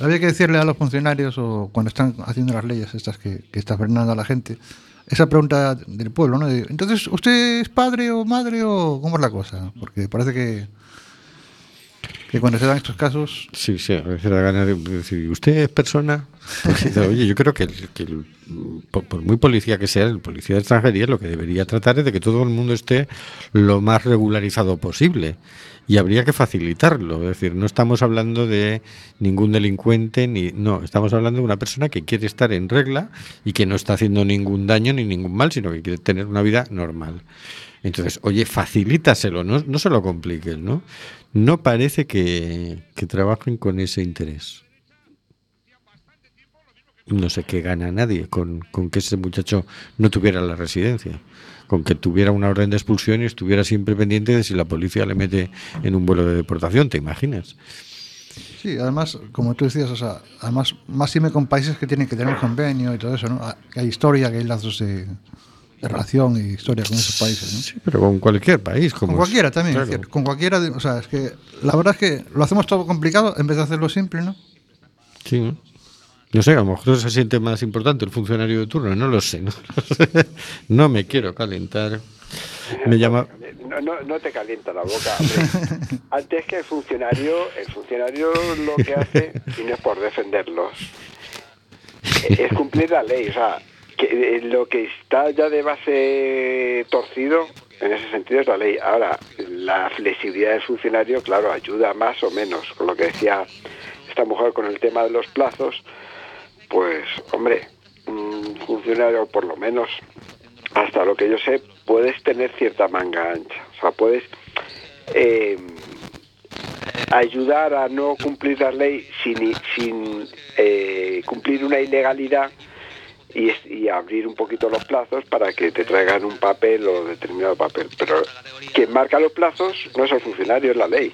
Speaker 3: Había que decirle a los funcionarios o cuando están haciendo las leyes estas que, que está frenando a la gente, esa pregunta del pueblo, ¿no? Entonces, ¿usted es padre o madre o cómo es la cosa? Porque parece que que cuando se dan estos casos...
Speaker 1: Sí, sí, a veces da ganas de decir, ¿usted es persona? Pues, oye, yo creo que, el, que por, por, muy policía que sea, el policía de extranjería lo que debería tratar es de que todo el mundo esté lo más regularizado posible. Y habría que facilitarlo. Es decir, no estamos hablando de ningún delincuente, ni no, estamos hablando de una persona que quiere estar en regla y que no está haciendo ningún daño ni ningún mal, sino que quiere tener una vida normal. Entonces, oye, facilítaselo, no, no se lo compliques, ¿no? No parece que, que trabajen con ese interés. No sé qué gana nadie con, con que ese muchacho no tuviera la residencia con que tuviera una orden de expulsión y estuviera siempre pendiente de si la policía le mete en un vuelo de deportación, ¿te imaginas?
Speaker 3: Sí, además, como tú decías, o sea, además, más me con países que tienen que tener un convenio y todo eso, ¿no? Que hay historia, que hay lazos de, de relación y historia con esos países, ¿no?
Speaker 1: Sí, pero con cualquier país. Como
Speaker 3: con cualquiera
Speaker 1: es,
Speaker 3: también,
Speaker 1: claro.
Speaker 3: es con cualquiera, de, o sea, es que la verdad es que lo hacemos todo complicado en vez de hacerlo simple, ¿no?
Speaker 1: Sí, ¿no? No sé, a lo mejor se siente más importante el funcionario de turno, no lo sé, no, lo sé. [laughs] no me quiero calentar. Me llama...
Speaker 5: No, no, no te calienta la boca. Hombre. [laughs] Antes que el funcionario, el funcionario lo que hace, y no es por defenderlos, es cumplir la ley. O sea, que lo que está ya de base torcido, en ese sentido, es la ley. Ahora, la flexibilidad del funcionario, claro, ayuda más o menos. Con lo que decía esta mujer con el tema de los plazos, pues, hombre, un funcionario, por lo menos, hasta lo que yo sé, puedes tener cierta manga ancha. O sea, puedes eh, ayudar a no cumplir la ley sin, sin eh, cumplir una ilegalidad y, y, abrir un poquito los plazos para que te traigan un papel o determinado papel. Pero quien marca los plazos no es el funcionario, es la ley.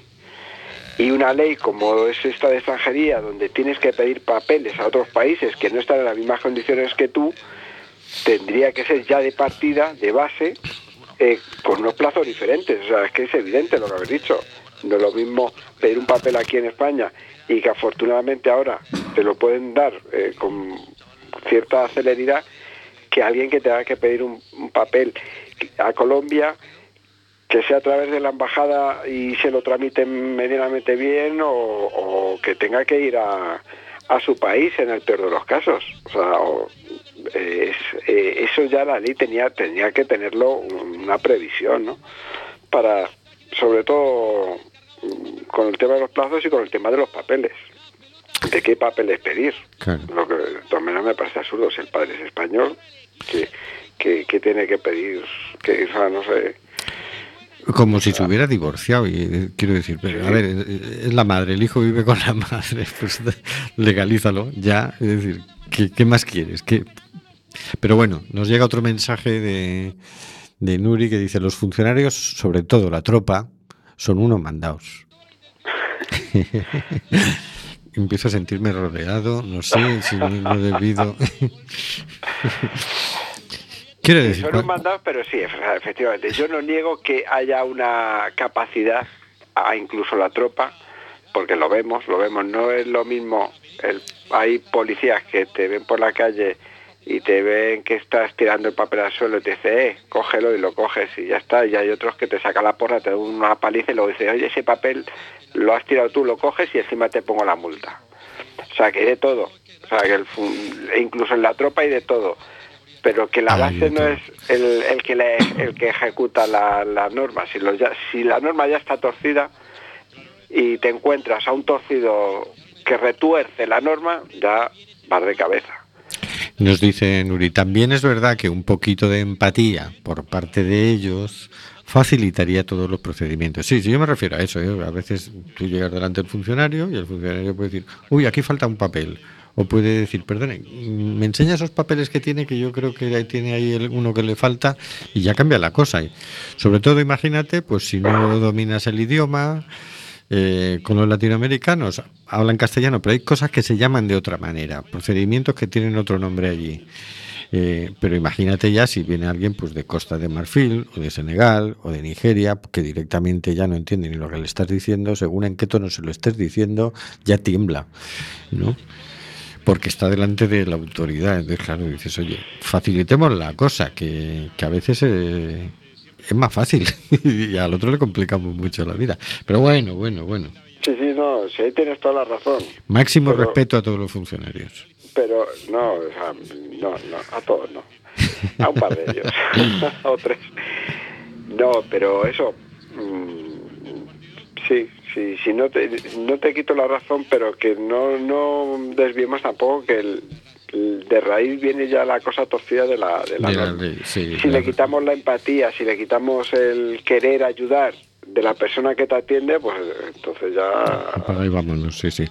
Speaker 5: Y una ley como es esta de extranjería, donde tienes que pedir papeles a otros países que no están en las mismas condiciones que tú, tendría que ser ya de partida, de base, eh, con unos plazos diferentes. O sea, es que es evidente lo que habéis dicho. No es lo mismo pedir un papel aquí en España y que afortunadamente ahora te lo pueden dar eh, con cierta celeridad que alguien que tenga que pedir un, papel a Colombia que sea a través de la embajada y se lo tramiten medianamente bien o, que tenga que ir a, su país en el peor de los casos. O sea, eh, eh, eso ya la ley tenía, tenía que tenerlo una previsión, ¿no? Para, sobre todo con el tema de los plazos y con el tema de los papeles. ¿De qué papeles pedir?
Speaker 1: Claro.
Speaker 5: Lo que de todas maneras me parece absurdo si el padre es español, que, que, que tiene que pedir, que, o sea, no sé,
Speaker 1: como si se hubiera divorciado, y eh, quiero decir, pero a ver, es la madre, el hijo vive con la madre, [laughs] pues legalízalo ya, es decir, ¿qué, qué más quieres? ¿Qué? Pero bueno, nos llega otro mensaje de, de Nuri que dice, los funcionarios, sobre todo la tropa, son unos mandados. [laughs] Empiezo a sentirme rodeado, no sé si no he debido... [laughs]
Speaker 5: Quiero decir, son un mandado, pero sí, efectivamente. Yo no niego que haya una capacidad, a incluso la tropa, porque lo vemos, lo vemos. No es lo mismo. El, hay policías que te ven por la calle y te ven que estás tirando el papel al suelo y te dice, eh, cógelo y lo coges y ya está. Y hay otros que te sacan la porra, te dan una paliza y luego dice, oye, ese papel lo has tirado tú, lo coges y encima te pongo la multa. O sea, que hay de todo. O sea, que el, incluso en la tropa hay de todo pero que la base Ay, no es el, el que le, el que ejecuta la, la norma. Si, ya, si la norma ya está torcida y te encuentras a un torcido que retuerce la norma, ya vas de cabeza.
Speaker 1: Nos dice Nuri, también es verdad que un poquito de empatía por parte de ellos facilitaría todos los procedimientos. Sí, sí, yo me refiero a eso. ¿eh? A veces tú llegas delante del funcionario y el funcionario puede decir, uy, aquí falta un papel O puede decir, perdone, me enseña esos papeles que tiene, que yo creo que tiene ahí uno que le falta, y ya cambia la cosa. Sobre todo, imagínate, pues si no dominas el idioma, eh, con los latinoamericanos hablan castellano, pero hay cosas que se llaman de otra manera, procedimientos que tienen otro nombre allí. Eh, pero imagínate ya si viene alguien pues de Costa de Marfil o de Senegal o de Nigeria que directamente ya no entiende ni lo que le estás diciendo, según en qué tono se lo estés diciendo, ya tiembla, ¿no? Porque está delante de la autoridad. Entonces, claro, dices, oye, facilitemos la cosa, que, que a veces eh, es más fácil [laughs] y al otro le complicamos mucho la vida. Pero bueno, bueno, bueno.
Speaker 5: Sí, sí, no, sí, ahí tienes toda la razón.
Speaker 1: Máximo
Speaker 5: Pero-
Speaker 1: respeto a todos los funcionarios.
Speaker 5: Pero no, o sea, no, no, a todos no. A un par de ellos. [laughs] [laughs] o tres. No, pero eso. mm, sí, sí, sí, no te, no te quito la razón, pero que no, no desviemos tampoco que el, de raíz viene ya la cosa torcida de la, de la
Speaker 1: De la
Speaker 5: norma.
Speaker 1: ley, sí,
Speaker 5: si
Speaker 1: claro.
Speaker 5: le quitamos la empatía, si le quitamos el querer ayudar de la persona que te atiende, pues entonces ya...
Speaker 1: Ahí vámonos, sí, sí.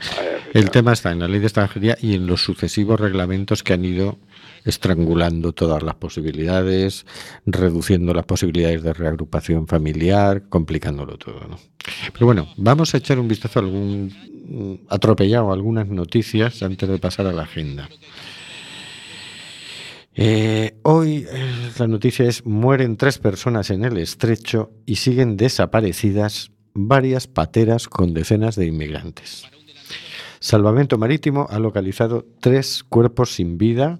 Speaker 1: El tema está en la ley de extranjería y en los sucesivos reglamentos que han ido estrangulando todas las posibilidades, reduciendo las posibilidades de reagrupación familiar, complicándolo todo. ¿no? Pero bueno, vamos a echar un vistazo a algún mm, atropellado, a algunas noticias antes de pasar a la agenda. Eh, hoy eh, la noticia es mueren tres personas en el estrecho y siguen desaparecidas varias pateras con decenas de inmigrantes. Salvamento Marítimo ha localizado tres cuerpos sin vida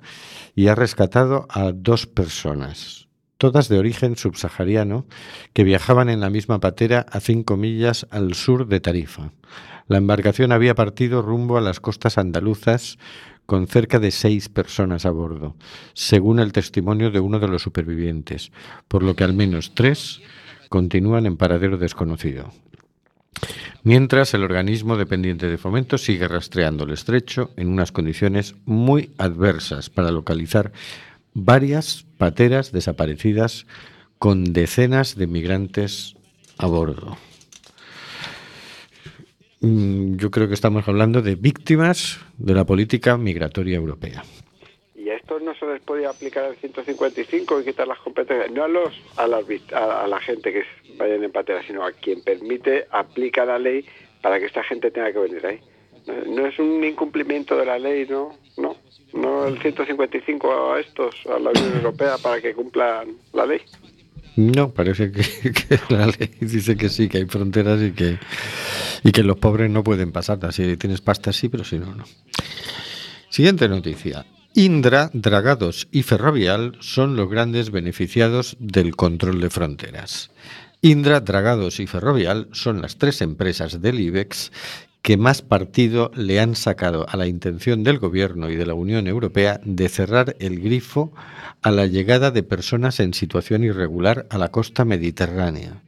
Speaker 1: y ha rescatado a dos personas, todas de origen subsahariano, que viajaban en la misma patera a cinco millas al sur de Tarifa. La embarcación había partido rumbo a las costas andaluzas con cerca de seis personas a bordo, según el testimonio de uno de los supervivientes, por lo que al menos tres continúan en paradero desconocido. Mientras, el organismo dependiente de fomento sigue rastreando el estrecho en unas condiciones muy adversas para localizar varias pateras desaparecidas con decenas de migrantes a bordo. Mm, Yo creo que estamos hablando de víctimas de la política migratoria europea.
Speaker 5: y a estos no se les podía aplicar el 155 y quitar las competencias, no a los a, las, a, a la gente que vayan en patera, sino a quien permite aplica la ley para que esta gente tenga que venir ahí. No, no es un incumplimiento de la ley, no, no, no el 155 a estos, a la Unión Europea para que cumplan la ley.
Speaker 1: No, parece [laughs] que, la ley dice que sí, que hay fronteras y que, y que los pobres no pueden pasar. Si tienes pasta, sí, pero si no, no. Siguiente noticia. Indra, Dragados y Ferrovial son los grandes beneficiados del control de fronteras. Indra, Dragados y Ferrovial son las tres empresas del IBEX que más partido le han sacado a la intención del Gobierno y de la Unión Europea de cerrar el grifo a la llegada de personas en situación irregular a la costa mediterránea.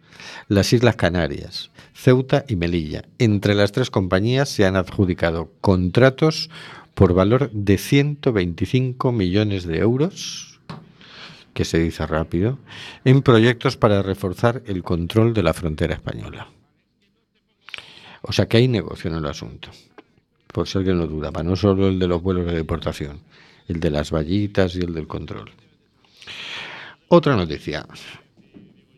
Speaker 1: Las Islas Canarias, Ceuta y Melilla. Entre las tres compañías se han adjudicado contratos por valor de 125 millones de euros, que se dice rápido, en proyectos para reforzar el control de la frontera española. O sea que hay negocio en el asunto, por si alguien lo dudaba, no solo el de los vuelos de deportación, el de las vallitas y el del control. Otra noticia.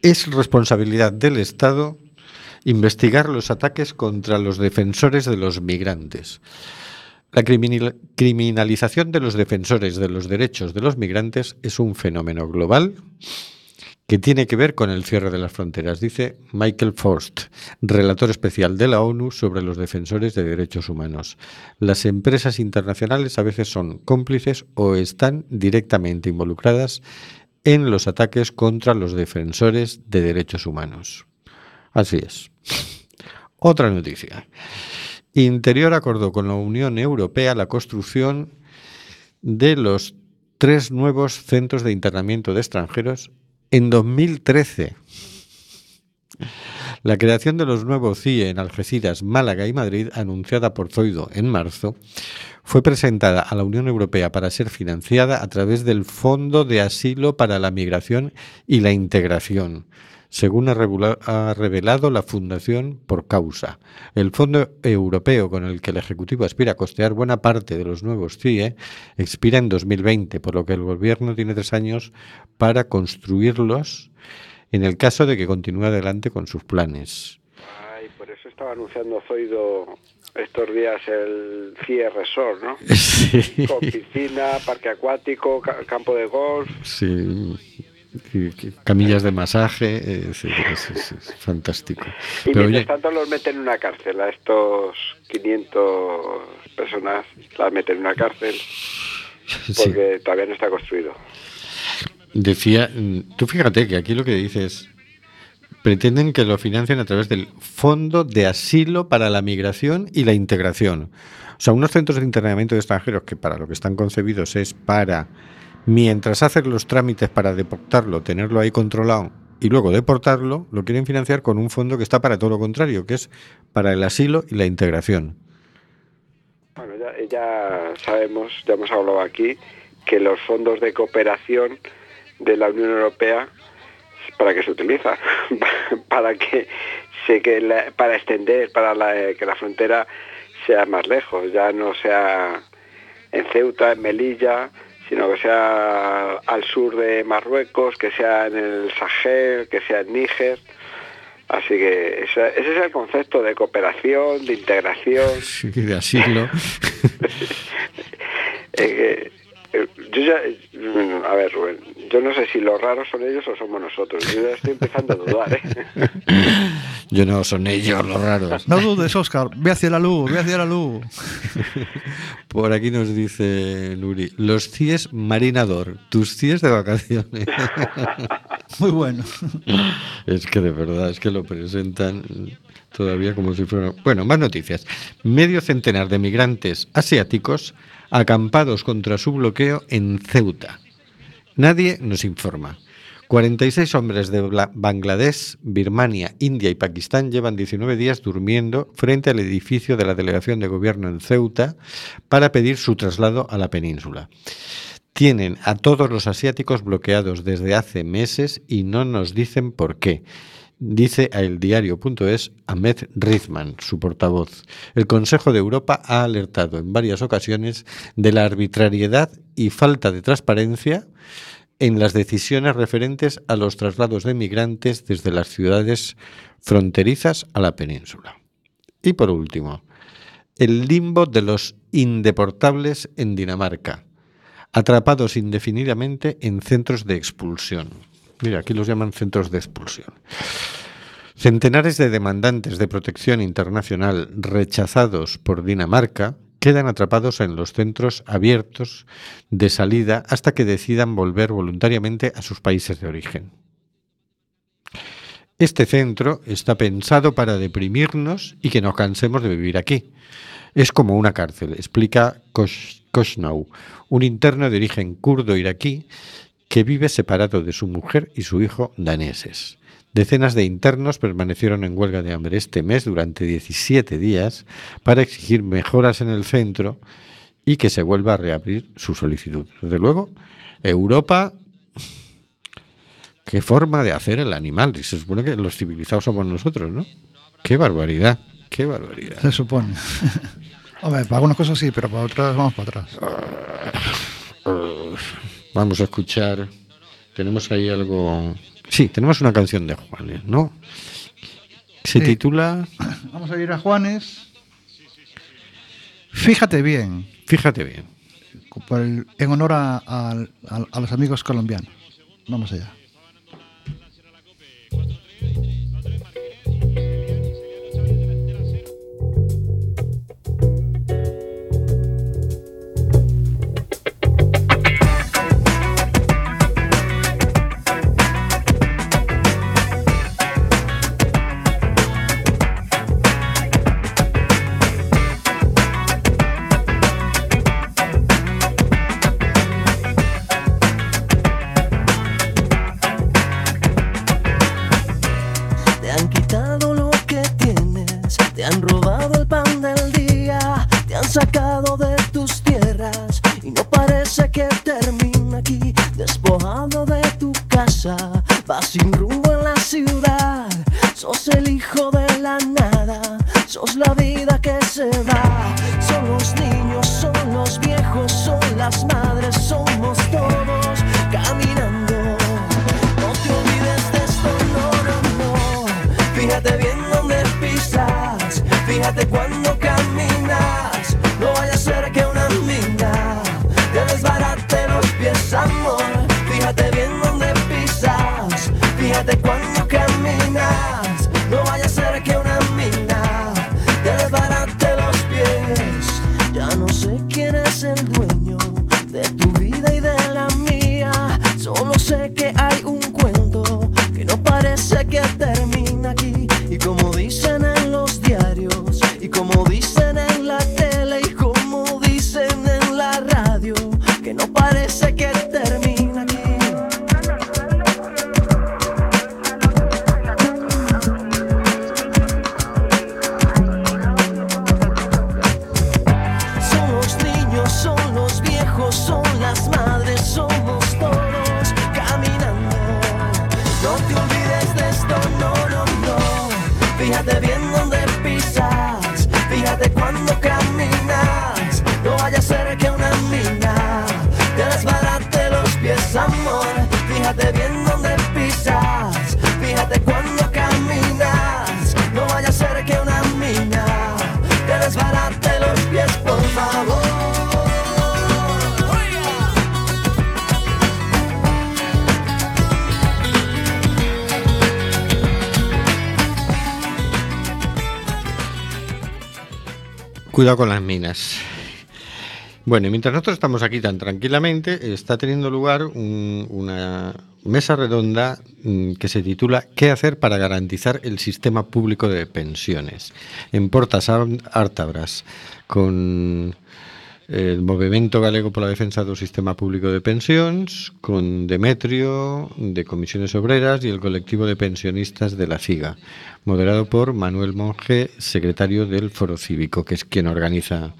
Speaker 1: Es responsabilidad del Estado investigar los ataques contra los defensores de los migrantes. La criminal- criminalización de los defensores de los derechos de los migrantes es un fenómeno global que tiene que ver con el cierre de las fronteras, dice Michael Forst, relator especial de la ONU sobre los defensores de derechos humanos. Las empresas internacionales a veces son cómplices o están directamente involucradas en los ataques contra los defensores de derechos humanos. Así es. Otra noticia. Interior acordó con la Unión Europea la construcción de los tres nuevos centros de internamiento de extranjeros en 2013. La creación de los nuevos CIE en Algeciras, Málaga y Madrid, anunciada por Zoido en marzo, fue presentada a la Unión Europea para ser financiada a través del Fondo de Asilo para la Migración y la Integración, según ha, revelado la Fundación Por Causa. El fondo europeo con el que el Ejecutivo aspira a costear buena parte de los nuevos CIE expira en 2020, por lo que el Gobierno tiene tres años para construirlos en el caso de que continúe adelante con sus planes.
Speaker 5: Ay, por eso estaba anunciando Zoido estos días el CIE Resort, ¿no? [laughs]
Speaker 1: Sí.
Speaker 5: Con piscina, parque acuático, ca- campo de golf.
Speaker 1: Sí, camillas de masaje, es, es- es fantástico.
Speaker 5: Y
Speaker 1: Pero
Speaker 5: mientras
Speaker 1: oye,
Speaker 5: tanto los meten en una cárcel. A estos 500 personas las meten en una cárcel [laughs]
Speaker 1: sí,
Speaker 5: porque todavía no está construido.
Speaker 1: decía, mm, tú fíjate que aquí lo que dices, pretenden que lo financien a través del Fondo de Asilo para la Migración y la Integración. O sea, unos centros de internamiento de extranjeros que para lo que están concebidos es para, mientras hacen los trámites para deportarlo, tenerlo ahí controlado y luego deportarlo, lo quieren financiar con un fondo que está para todo lo contrario, que es para el asilo y la integración.
Speaker 5: Bueno, ya, ya sabemos, ya hemos hablado aquí, que los fondos de cooperación de la Unión Europea, ¿para qué se utiliza? [laughs] para que se que la- para extender, para la- que la frontera sea más lejos, ya no sea en Ceuta, en Melilla, sino que sea al sur de Marruecos, que sea en el Sahel, que sea en Níger. Así que ese es el concepto de cooperación, de integración. [laughs]
Speaker 1: Sí, de asilo. [laughs]
Speaker 5: Eh, eh, yo ya, eh, a ver, Rubén, yo no sé si los raros son ellos o somos nosotros. Yo ya estoy empezando a dudar, ¿eh? [laughs]
Speaker 1: Yo no, son ellos los raros.
Speaker 3: No dudes, Oscar, ve hacia la luz, ve hacia la luz. [laughs]
Speaker 1: Por aquí nos dice Nuri, los CIES Marinador, tus CIES de vacaciones. [laughs]
Speaker 3: Muy bueno.
Speaker 1: es que de verdad, es que lo presentan todavía como si fuera... Bueno, más noticias. Medio centenar de migrantes asiáticos acampados contra su bloqueo en Ceuta. Nadie nos informa. 46 hombres de Bangladesh, Birmania, India y Pakistán llevan 19 días durmiendo frente al edificio de la delegación de gobierno en Ceuta para pedir su traslado a la península. Tienen a todos los asiáticos bloqueados desde hace meses y no nos dicen por qué. Dice a eldiario.es Ahmed Rizman, su portavoz. El Consejo de Europa ha alertado en varias ocasiones de la arbitrariedad y falta de transparencia en las decisiones referentes a los traslados de migrantes desde las ciudades fronterizas a la península. Y por último, el limbo de los indeportables en Dinamarca, atrapados indefinidamente en centros de expulsión. Mira, aquí los llaman centros de expulsión. Centenares de demandantes de protección internacional rechazados por Dinamarca quedan atrapados en los centros abiertos de salida hasta que decidan volver voluntariamente a sus países de origen. Este centro está pensado para deprimirnos y que nos cansemos de vivir aquí. Es como una cárcel, explica Kosh- Koshnau, un interno de origen kurdo iraquí que vive separado de su mujer y su hijo daneses. Decenas de internos permanecieron en huelga de hambre este mes durante 17 días para exigir mejoras en el centro y que se vuelva a reabrir su solicitud. Desde luego, Europa, qué forma de hacer el animal. Se supone que los civilizados somos nosotros, ¿no? Qué barbaridad, qué barbaridad.
Speaker 3: Se supone. [laughs] Hombre, para algunas cosas sí, pero para otras vamos para atrás. [laughs]
Speaker 1: Vamos a escuchar. Tenemos ahí algo. Sí, tenemos una canción de Juanes, ¿no? Se
Speaker 3: Sí.
Speaker 1: titula [coughs]
Speaker 3: Vamos a ir a Juanes. Fíjate bien,
Speaker 1: Fíjate bien.
Speaker 3: en honor a- a los amigos colombianos. Vamos allá.
Speaker 10: Fíjate bien
Speaker 1: Cuidado con las minas. Bueno, y mientras nosotros estamos aquí tan tranquilamente, está teniendo lugar un- una mesa redonda mm, que se titula ¿Qué hacer para garantizar el sistema público de pensiones? En Portas Ártabras, con el Movimento Galego pola Defensa do Sistema Público de Pensións, con Demetrio, de Comisiones Obreras, y el colectivo de pensionistas de la CIGA, moderado por Manuel Monge, secretario del Foro Cívico, que es quien organiza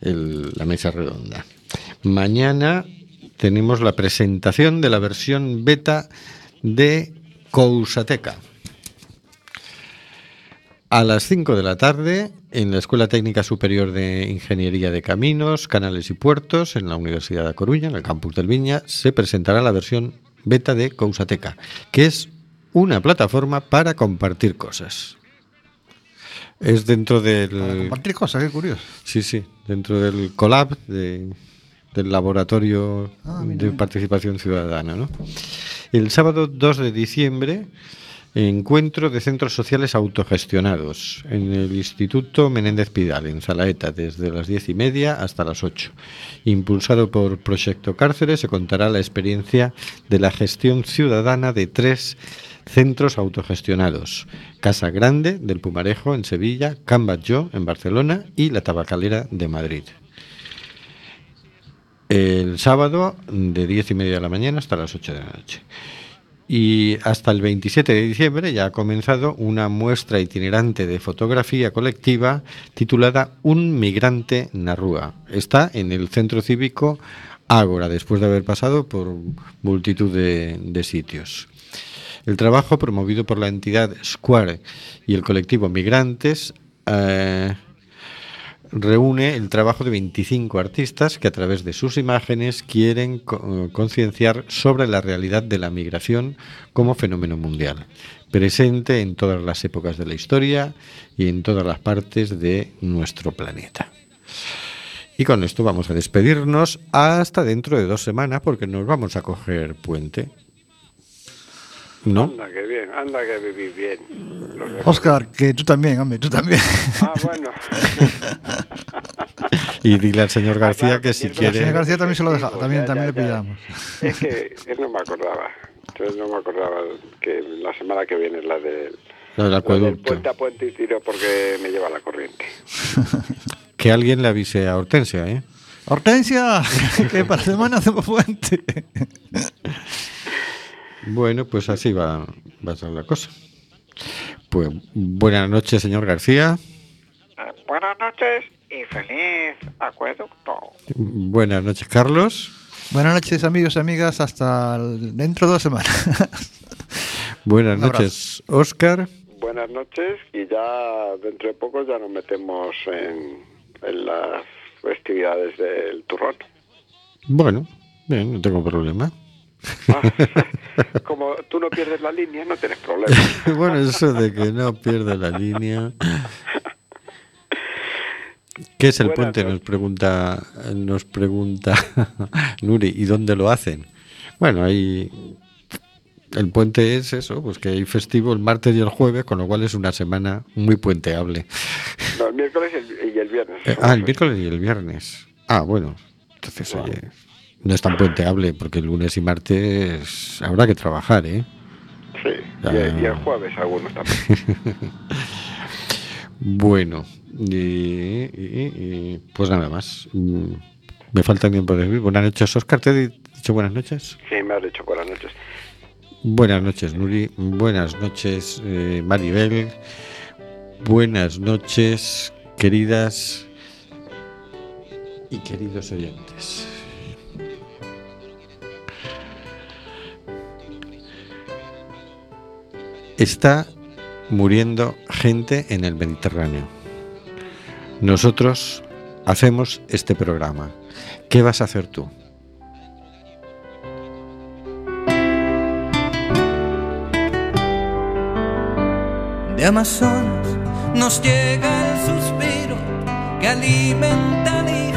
Speaker 1: la mesa redonda. Mañana tenemos la presentación de la versión beta de Cousateca. A las 5 de la tarde, en la Escuela Técnica Superior de Ingeniería de Caminos, Canales y Puertos, en la Universidad de Coruña, en el campus del Viña, se presentará la versión beta de Cousateca, que es una plataforma para compartir cosas. Es dentro del...
Speaker 3: Compartir cosas, qué curioso.
Speaker 1: Sí, sí, dentro del collab de- del laboratorio
Speaker 3: Ah,
Speaker 1: de participación ciudadana. ¿no? El sábado 2 de diciembre, encuentro de centros sociales autogestionados en el Instituto Menéndez Pidal, en Zalaeta, desde las diez y media hasta las 8. Impulsado por Proyecto Cárceles, se contará la experiencia de la gestión ciudadana de tres centros autogestionados. Casa Grande del Pumarejo en Sevilla, Can Batlló en Barcelona y La Tabacalera de Madrid. El sábado de 10 y media de la mañana hasta las 8 de la noche. Y hasta el 27 de diciembre ya ha comenzado una muestra itinerante de fotografía colectiva titulada Un migrante Narrúa. Está en el centro cívico Ágora, después de haber pasado por multitud de, sitios. El trabajo promovido por la entidad Square y el colectivo Migrantes eh, reúne el trabajo de 25 artistas que a través de sus imágenes quieren co- concienciar sobre la realidad de la migración como fenómeno mundial, presente en todas las épocas de la historia y en todas las partes de nuestro planeta. Y con esto vamos a despedirnos hasta dentro de dos semanas porque nos vamos a coger puente. ¿No?
Speaker 5: Anda, que bien, anda, que vivís bien.
Speaker 3: Oscar, que tú también, hombre, tú también.
Speaker 5: Ah, bueno. [laughs]
Speaker 1: Y dile al señor García que si
Speaker 3: Al señor
Speaker 1: quiere...
Speaker 3: García también se lo deja, también,
Speaker 5: Ya,
Speaker 3: también
Speaker 5: ya,
Speaker 3: le
Speaker 5: ya.
Speaker 3: pillamos. [laughs]
Speaker 5: Es que él no me acordaba. Entonces no me acordaba que la semana que viene es la del,
Speaker 1: Lo del
Speaker 5: la del
Speaker 1: acueducto.
Speaker 5: puente a puente y tiro porque me lleva la corriente. [laughs]
Speaker 1: Que alguien le avise a Hortensia, ¿eh?
Speaker 3: Hortensia, que para semana hacemos puente.
Speaker 1: Bueno, pues así va, va a ser la cosa. Pues buenas noches, señor García.
Speaker 4: Buenas noches y feliz acueducto.
Speaker 1: Buenas noches, Carlos.
Speaker 3: Buenas noches, amigos y amigas, hasta dentro de dos semanas. [laughs]
Speaker 1: Buenas noches, Oscar.
Speaker 5: Buenas noches y ya dentro de poco ya nos metemos en, en las festividades del turrón.
Speaker 1: Bueno, bien, no tengo problema. [laughs]
Speaker 5: Como tú no pierdes la línea, no tienes problema. [laughs]
Speaker 1: bueno, eso de que no pierda la línea. ¿Qué es el
Speaker 5: Buenas
Speaker 1: puente? Nos pregunta, nos pregunta [laughs] Nuri. ¿Y dónde lo hacen? Bueno, ahí el puente es eso, pues que hay festivo el martes y el jueves, con lo cual es una semana muy puenteable.
Speaker 5: No, el miércoles y el, y el viernes.
Speaker 1: Eh, ah, el miércoles y el viernes. Ah, bueno. Entonces, oye, no es tan puenteable porque el lunes y martes habrá que trabajar, ¿eh?
Speaker 5: Sí, y, el- y el jueves algunos también. [laughs]
Speaker 1: Bueno, pues nada más. Mm, Me falta tiempo de vivir. Buenas noches, Oscar. ¿Te he dicho buenas noches?
Speaker 5: Sí, me has dicho buenas noches.
Speaker 1: Buenas noches, Nuri. Buenas noches, eh, Maribel. Buenas noches, queridas y queridos oyentes. Está muriendo gente en el Mediterráneo. Nosotros hacemos este programa. ¿Qué vas a hacer tú?
Speaker 10: De Amazonas nos llega el suspiro que alimenta